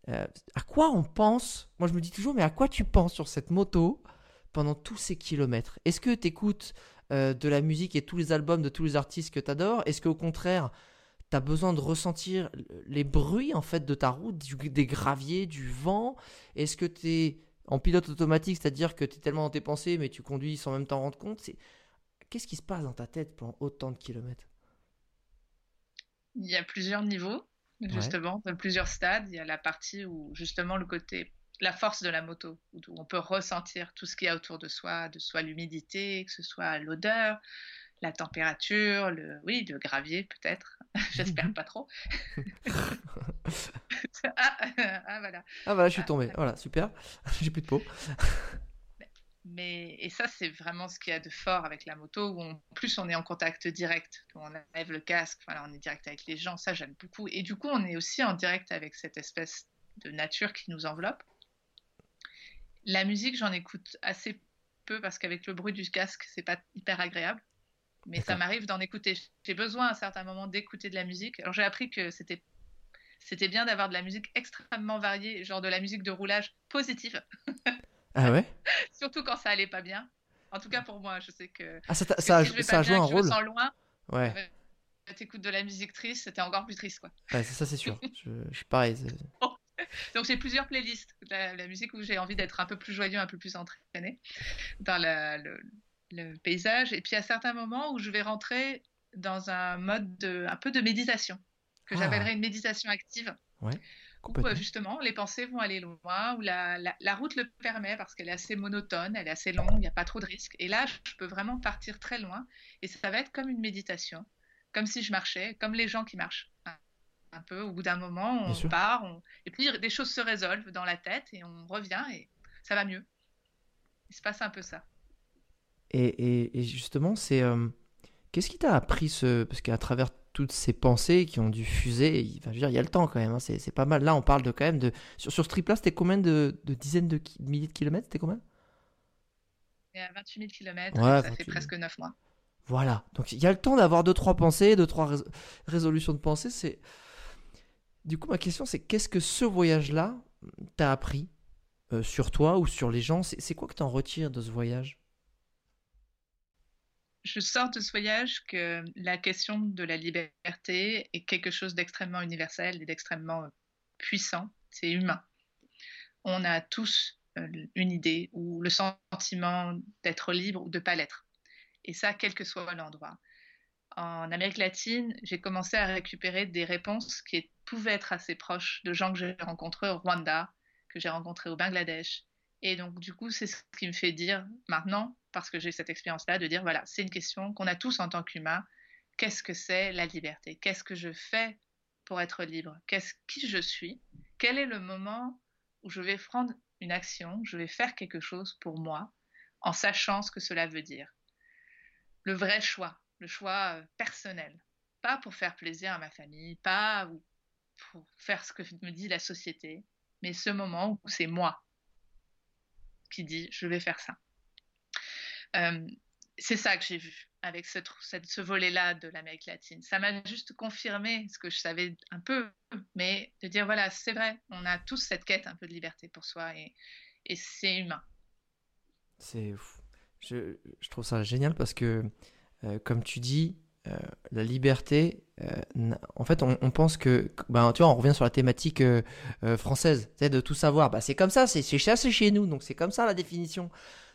euh, à quoi on pense Moi, je me dis toujours, mais à quoi tu penses sur cette moto pendant tous ces kilomètres? Est-ce que tu écoutes euh, de la musique et tous les albums de tous les artistes que tu adores Est-ce qu'au contraire, tu as besoin de ressentir les bruits en fait de ta route, des graviers, du vent. Est-ce que tu es en pilote automatique, c'est-à-dire que tu es tellement dans tes pensées, mais tu conduis sans même t'en rendre compte? Qu'est-ce qui se passe dans ta tête pendant autant de kilomètres? Il y a plusieurs niveaux justement, plusieurs stades. Il y a la partie où justement le côté, la force de la moto, où on peut ressentir tout ce qu'il y a autour de soi, de soit l'humidité, que ce soit l'odeur, la température, le, oui, le gravier peut-être. [LAUGHS] J'espère pas trop. [LAUGHS] ah, ah, voilà. Ah voilà, je suis tombé. Voilà, super. [LAUGHS] J'ai plus de peau. Mais, et ça, c'est vraiment ce qu'il y a de fort avec la moto, où en plus on est en contact direct. On enlève le casque, voilà, on est direct avec les gens, ça j'aime beaucoup. Et du coup, on est aussi en direct avec cette espèce de nature qui nous enveloppe. La musique, j'en écoute assez peu parce qu'avec le bruit du casque, c'est pas hyper agréable. Mais ça m'arrive d'en écouter. J'ai besoin à un certain moment d'écouter de la musique. Alors j'ai appris que c'était c'était bien d'avoir de la musique extrêmement variée, genre de la musique de roulage positive. Ah ouais? [LAUGHS] Surtout quand ça allait pas bien. En tout cas pour moi, je sais que. Ah, ça, ça, a, ça a joué un rôle. Je me sens loin. Ouais. Euh, T'écoutes de la musique triste, c'était encore plus triste quoi. Ouais, ça c'est sûr. [LAUGHS] je, suis pareil. [LAUGHS] Donc j'ai plusieurs playlists. La, la musique où j'ai envie d'être un peu plus joyeux, un peu plus entraîné dans le, le, paysage. Et puis à certains moments où je vais rentrer dans un mode de, un peu de méditation, que ah. j'appellerais une méditation active. Ouais où justement les pensées vont aller loin, où la, la, route le permet parce qu'elle est assez monotone, elle est assez longue, il n'y a pas trop de risques. Et là, je peux vraiment partir très loin et ça va être comme une méditation, comme si je marchais, comme les gens qui marchent. Un peu, au bout d'un moment, on part, et puis des choses se résolvent dans la tête et on revient et ça va mieux. Il se passe un peu ça. Et, et, justement, c'est. Euh, qu'est-ce qui t'a appris ce. Parce qu'à travers toutes ces pensées qui ont dû fuser. Enfin, je veux dire, il y a le temps quand même, hein, c'est pas mal. Là, on parle de quand même de. Sur, sur ce trip-là, c'était combien de, de, dizaines de, milliers de kilomètres C'était combien? À 28 000 kilomètres, ça fait presque 9 mois. Voilà, donc il y a le temps d'avoir deux trois pensées, deux trois résolutions de pensées. C'est du coup ma question, c'est qu'est-ce que ce voyage-là t'a appris euh, sur toi ou sur les gens? C'est quoi que tu en retires de ce voyage? Je sors de ce voyage que la question de la liberté est quelque chose d'extrêmement universel et d'extrêmement puissant. C'est humain. On a tous euh, une idée ou le sentiment d'être libre ou de ne pas l'être. Et ça, quel que soit l'endroit. En Amérique latine, j'ai commencé à récupérer des réponses qui pouvaient être assez proches de gens que j'ai rencontrés au Rwanda, que j'ai rencontrés au Bangladesh. Et donc, du coup, c'est ce qui me fait dire maintenant, parce que j'ai cette expérience-là, de dire, voilà, c'est une question qu'on a tous en tant qu'humains. Qu'est-ce que c'est la liberté? Qu'est-ce que je fais pour être libre? Qu'est-ce qui je suis? Quel est le moment où je vais prendre une action, je vais faire quelque chose pour moi, en sachant ce que cela veut dire? Le vrai choix, le choix euh, personnel, pas pour faire plaisir à ma famille, pas pour faire ce que me dit la société, mais ce moment où c'est moi qui dit je vais faire ça. Euh, c'est ça que j'ai vu avec ce, volet-là de l'Amérique latine. Ça m'a juste confirmé ce que je savais un peu, mais de dire voilà, c'est vrai, on a tous cette quête un peu de liberté pour soi et, c'est humain. C'est je, je, trouve ça génial parce que, euh, comme tu dis, euh, la liberté, en fait, on, pense que, ben, tu vois, on revient sur la thématique française, de tout savoir. Bah, c'est comme ça, c'est c'est chez nous, donc c'est comme ça la définition.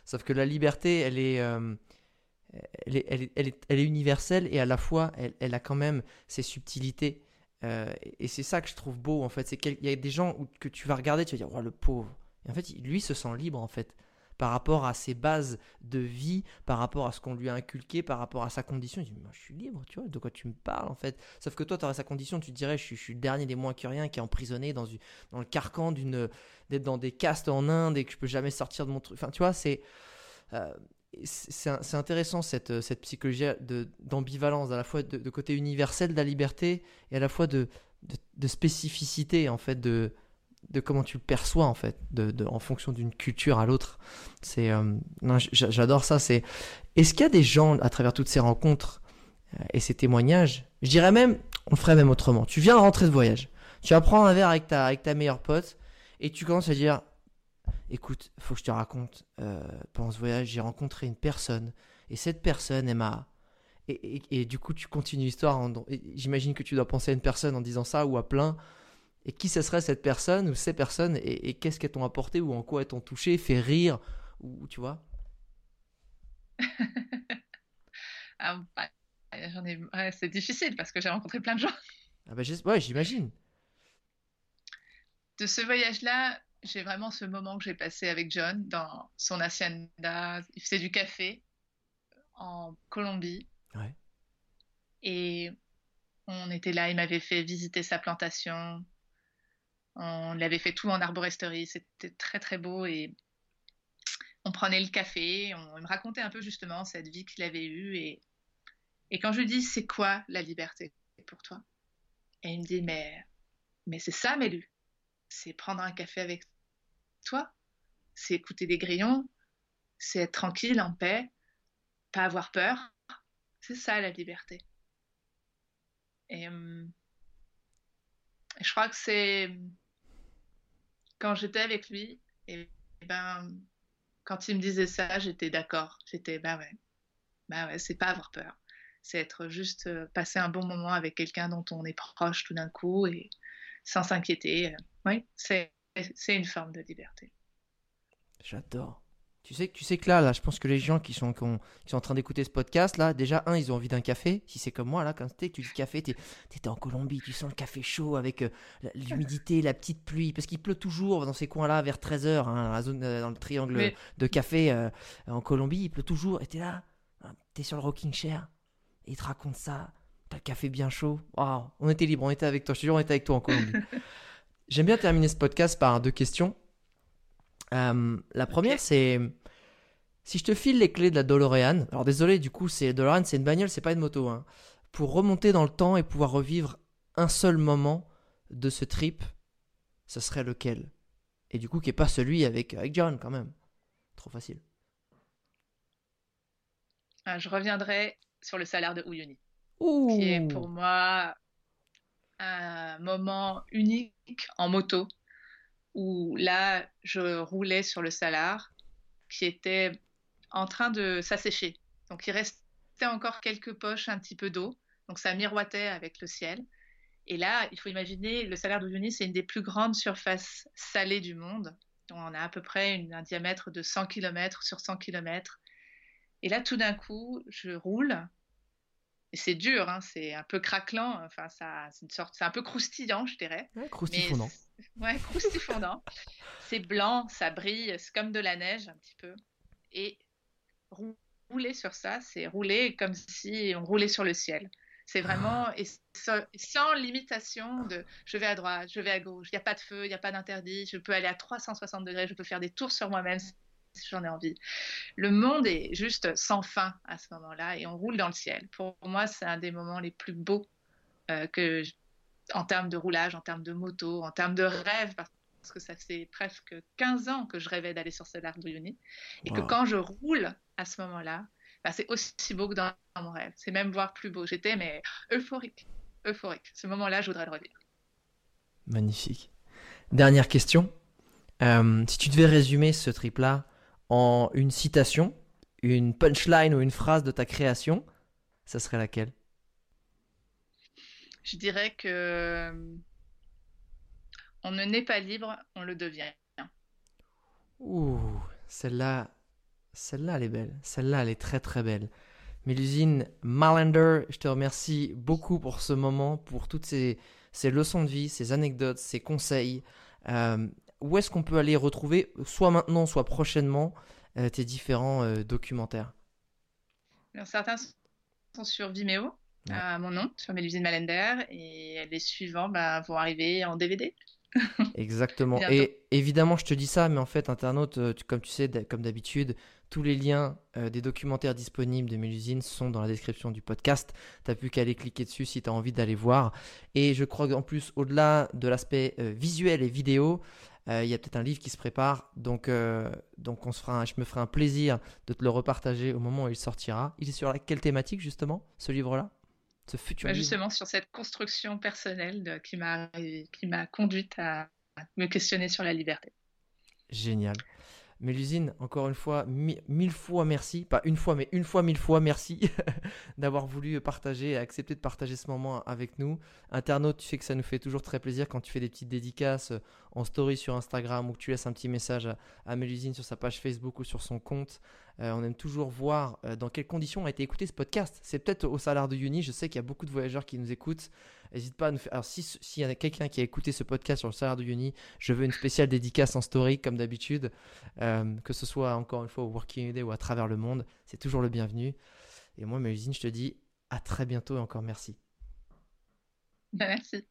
Sauf que la liberté, elle est, euh, elle, est, elle, est, elle, est, elle, est, universelle et à la fois, elle, a quand même ses subtilités. Euh, et c'est ça que je trouve beau, en fait. C'est qu'il y a des gens que tu vas regarder, tu vas dire, oh, le pauvre. Et en fait, lui se sent libre, en fait par rapport à ses bases de vie, par rapport à ce qu'on lui a inculqué, par rapport à sa condition. Il dit, je suis libre, tu vois, de quoi tu me parles en fait. Sauf que toi, tu aurais sa condition, tu dirais, je suis, le dernier des moins que rien qui est emprisonné dans, le carcan d'une, d'être dans des castes en Inde et que je peux jamais sortir de mon truc. Enfin, tu vois, c'est. Euh, c'est intéressant cette, cette psychologie d'ambivalence, à la fois de, côté universel de la liberté et à la fois de, de, spécificité en fait de, de comment tu le perçois en fait, de, en fonction d'une culture à l'autre. C'est, euh, j'adore ça. C'est, est-ce qu'il y a des gens à travers toutes ces rencontres euh, et ces témoignages, je dirais même, on ferait même autrement. Tu viens de rentrer de voyage, tu vas prendre un verre avec ta, avec ta meilleure pote et tu commences à dire, écoute, faut que je te raconte. Euh, pendant ce voyage, j'ai rencontré une personne et cette personne, elle m'a et, et, du coup, tu continues l'histoire. J'imagine que tu dois penser à une personne en disant ça ou à plein. Et qui ce serait cette personne ou ces personnes et, qu'est-ce qu'elles t'ont apporté ou en quoi elles t'ont touché, fait rire ou tu vois? [LAUGHS] Ah, bah, c'est difficile parce que j'ai rencontré plein de gens. Ah bah, ouais, j'imagine. De ce voyage-là, j'ai vraiment ce moment que j'ai passé avec John dans son hacienda. Il faisait du café en Colombie. Ouais. Et on était là, il m'avait fait visiter sa plantation, on l'avait fait tout en arboristerie, c'était très très beau et on prenait le café, on, me racontait un peu justement cette vie qu'il avait eue et, quand je lui dis c'est quoi la liberté pour toi? Et il me dit mais, mais c'est ça Mélu, c'est prendre un café avec toi, c'est écouter des grillons, c'est être tranquille, en paix, pas avoir peur, c'est ça la liberté. Et, hum, et je crois que c'est quand j'étais avec lui, et, ben, quand il me disait ça, j'étais d'accord. J'étais, bah ouais, bah ouais, c'est pas avoir peur. C'est être juste euh, passer un bon moment avec quelqu'un dont on est proche tout d'un coup et sans s'inquiéter. Oui, c'est une forme de liberté. J'adore. Tu sais, tu sais que là, là, je pense que les gens qui sont, qui, sont en train d'écouter ce podcast, là, déjà, un, ils ont envie d'un café. Si c'est comme moi, là, quand tu dis café, tu étais en Colombie, tu sens le café chaud avec euh, l'humidité, la petite pluie, parce qu'il pleut toujours dans ces coins-là vers 13h, hein, dans, la zone, euh, dans le triangle de café euh, en Colombie, il pleut toujours. Et tu es là, hein, tu es sur le rocking chair, et il te raconte ça. T'as le café bien chaud. on était libre, on était avec toi. Je te jure, on était avec toi en Colombie. [LAUGHS] J'aime bien terminer ce podcast par deux questions. Euh, la première, c'est si je te file les clés de la DeLorean. Alors désolé, du coup, c'est DeLorean, c'est une bagnole, c'est pas une moto. Hein, pour remonter dans le temps et pouvoir revivre un seul moment de ce trip, ce serait lequel? Et du coup, qui est pas celui avec, avec John quand même. Trop facile. Ah, je reviendrai sur le salaire de Uyuni. Qui est pour moi un moment unique en moto où là, je roulais sur le salar qui était en train de s'assécher. Donc il restait encore quelques poches, un petit peu d'eau. Donc ça miroitait avec le ciel. Et là, il faut imaginer, le salaire d'Uyuni, c'est une des plus grandes surfaces salées du monde. On a à peu près un diamètre de 100 km sur 100 km. Et là, tout d'un coup, je roule. Et c'est dur, hein, c'est un peu craquelant. Enfin, ça, c'est une sorte, c'est un peu croustillant, je dirais. Ouais, croustifondant. Ouais, croustifondant. c'est blanc, ça brille, c'est comme de la neige un petit peu. Et rouler sur ça, c'est rouler comme si on roulait sur le ciel. C'est vraiment et sans, limitation de je vais à droite, je vais à gauche, il n'y a pas de feu, il n'y a pas d'interdit, je peux aller à 360 degrés, je peux faire des tours sur moi-même si j'en ai envie. Le monde est juste sans fin à ce moment-là et on roule dans le ciel. Pour moi, c'est un des moments les plus beaux euh, que en termes de roulage, en termes de moto, en termes de rêve, parce que ça fait presque 15 ans que je rêvais d'aller sur cet arc de Uni, et que quand je roule à ce moment-là, bah, c'est aussi beau que dans mon rêve. C'est même voire plus beau. J'étais mais euphorique, euphorique. Ce moment-là, je voudrais le revivre. Magnifique. Dernière question. Euh, si tu devais résumer ce trip-là en une citation, une punchline ou une phrase de ta création, ça serait laquelle? Je dirais que euh, on ne naît pas libre, on le devient. Ouh, celle-là, celle-là, elle est belle. Celle-là, elle est très très belle. Mélusine Malander, je te remercie beaucoup pour ce moment, pour toutes ces, ces leçons de vie, ces anecdotes, ces conseils. Euh, où est-ce qu'on peut aller retrouver, soit maintenant, soit prochainement, euh, tes différents documentaires? Certains sont sur Vimeo, à mon nom sur Mélusine Malender et les suivants bah, vont arriver en DVD [LAUGHS] Exactement. Et évidemment, je te dis ça, mais en fait, internaute, euh, tu- comme tu sais, comme d'habitude, tous les liens euh, des documentaires disponibles de Mélusine sont dans la description du podcast. T'as plus qu'à aller cliquer dessus si tu as envie d'aller voir. Et je crois qu'en plus, au-delà de l'aspect euh, visuel et vidéo, euh, il y a peut-être un livre qui se prépare. Donc, euh, donc on se fera un- je me ferai un plaisir de te le repartager au moment où il sortira. Il est sur la, quelle thématique, justement, ce livre-là? Ce futur Bah, livre? justement, sur cette construction personnelle de- qui m'a qui m'a conduite à me questionner sur la liberté. Génial. Mélusine, encore une fois, mi- mille fois merci. Pas une fois, mais une fois, mille fois merci [LAUGHS] d'avoir voulu partager et accepter de partager ce moment avec nous. Internaute, tu sais que ça nous fait toujours très plaisir quand tu fais des petites dédicaces euh, en story sur Instagram ou que tu laisses un petit message à Mélusine sur sa page Facebook ou sur son compte. Euh, on aime toujours voir euh, dans quelles conditions a été écouté ce podcast. C'est peut-être au salaire de Uni. Je sais qu'il y a beaucoup de voyageurs qui nous écoutent. N'hésite pas à nous faire. Alors, si- s'il y a quelqu'un qui a écouté ce podcast sur le salaire de Uni, je veux une spéciale dédicace en story, comme d'habitude. Euh, que ce soit encore une fois au Working Day ou à travers le monde, c'est toujours le bienvenu. Et moi, Mélusine, je te dis à très bientôt et encore merci. Bah, merci.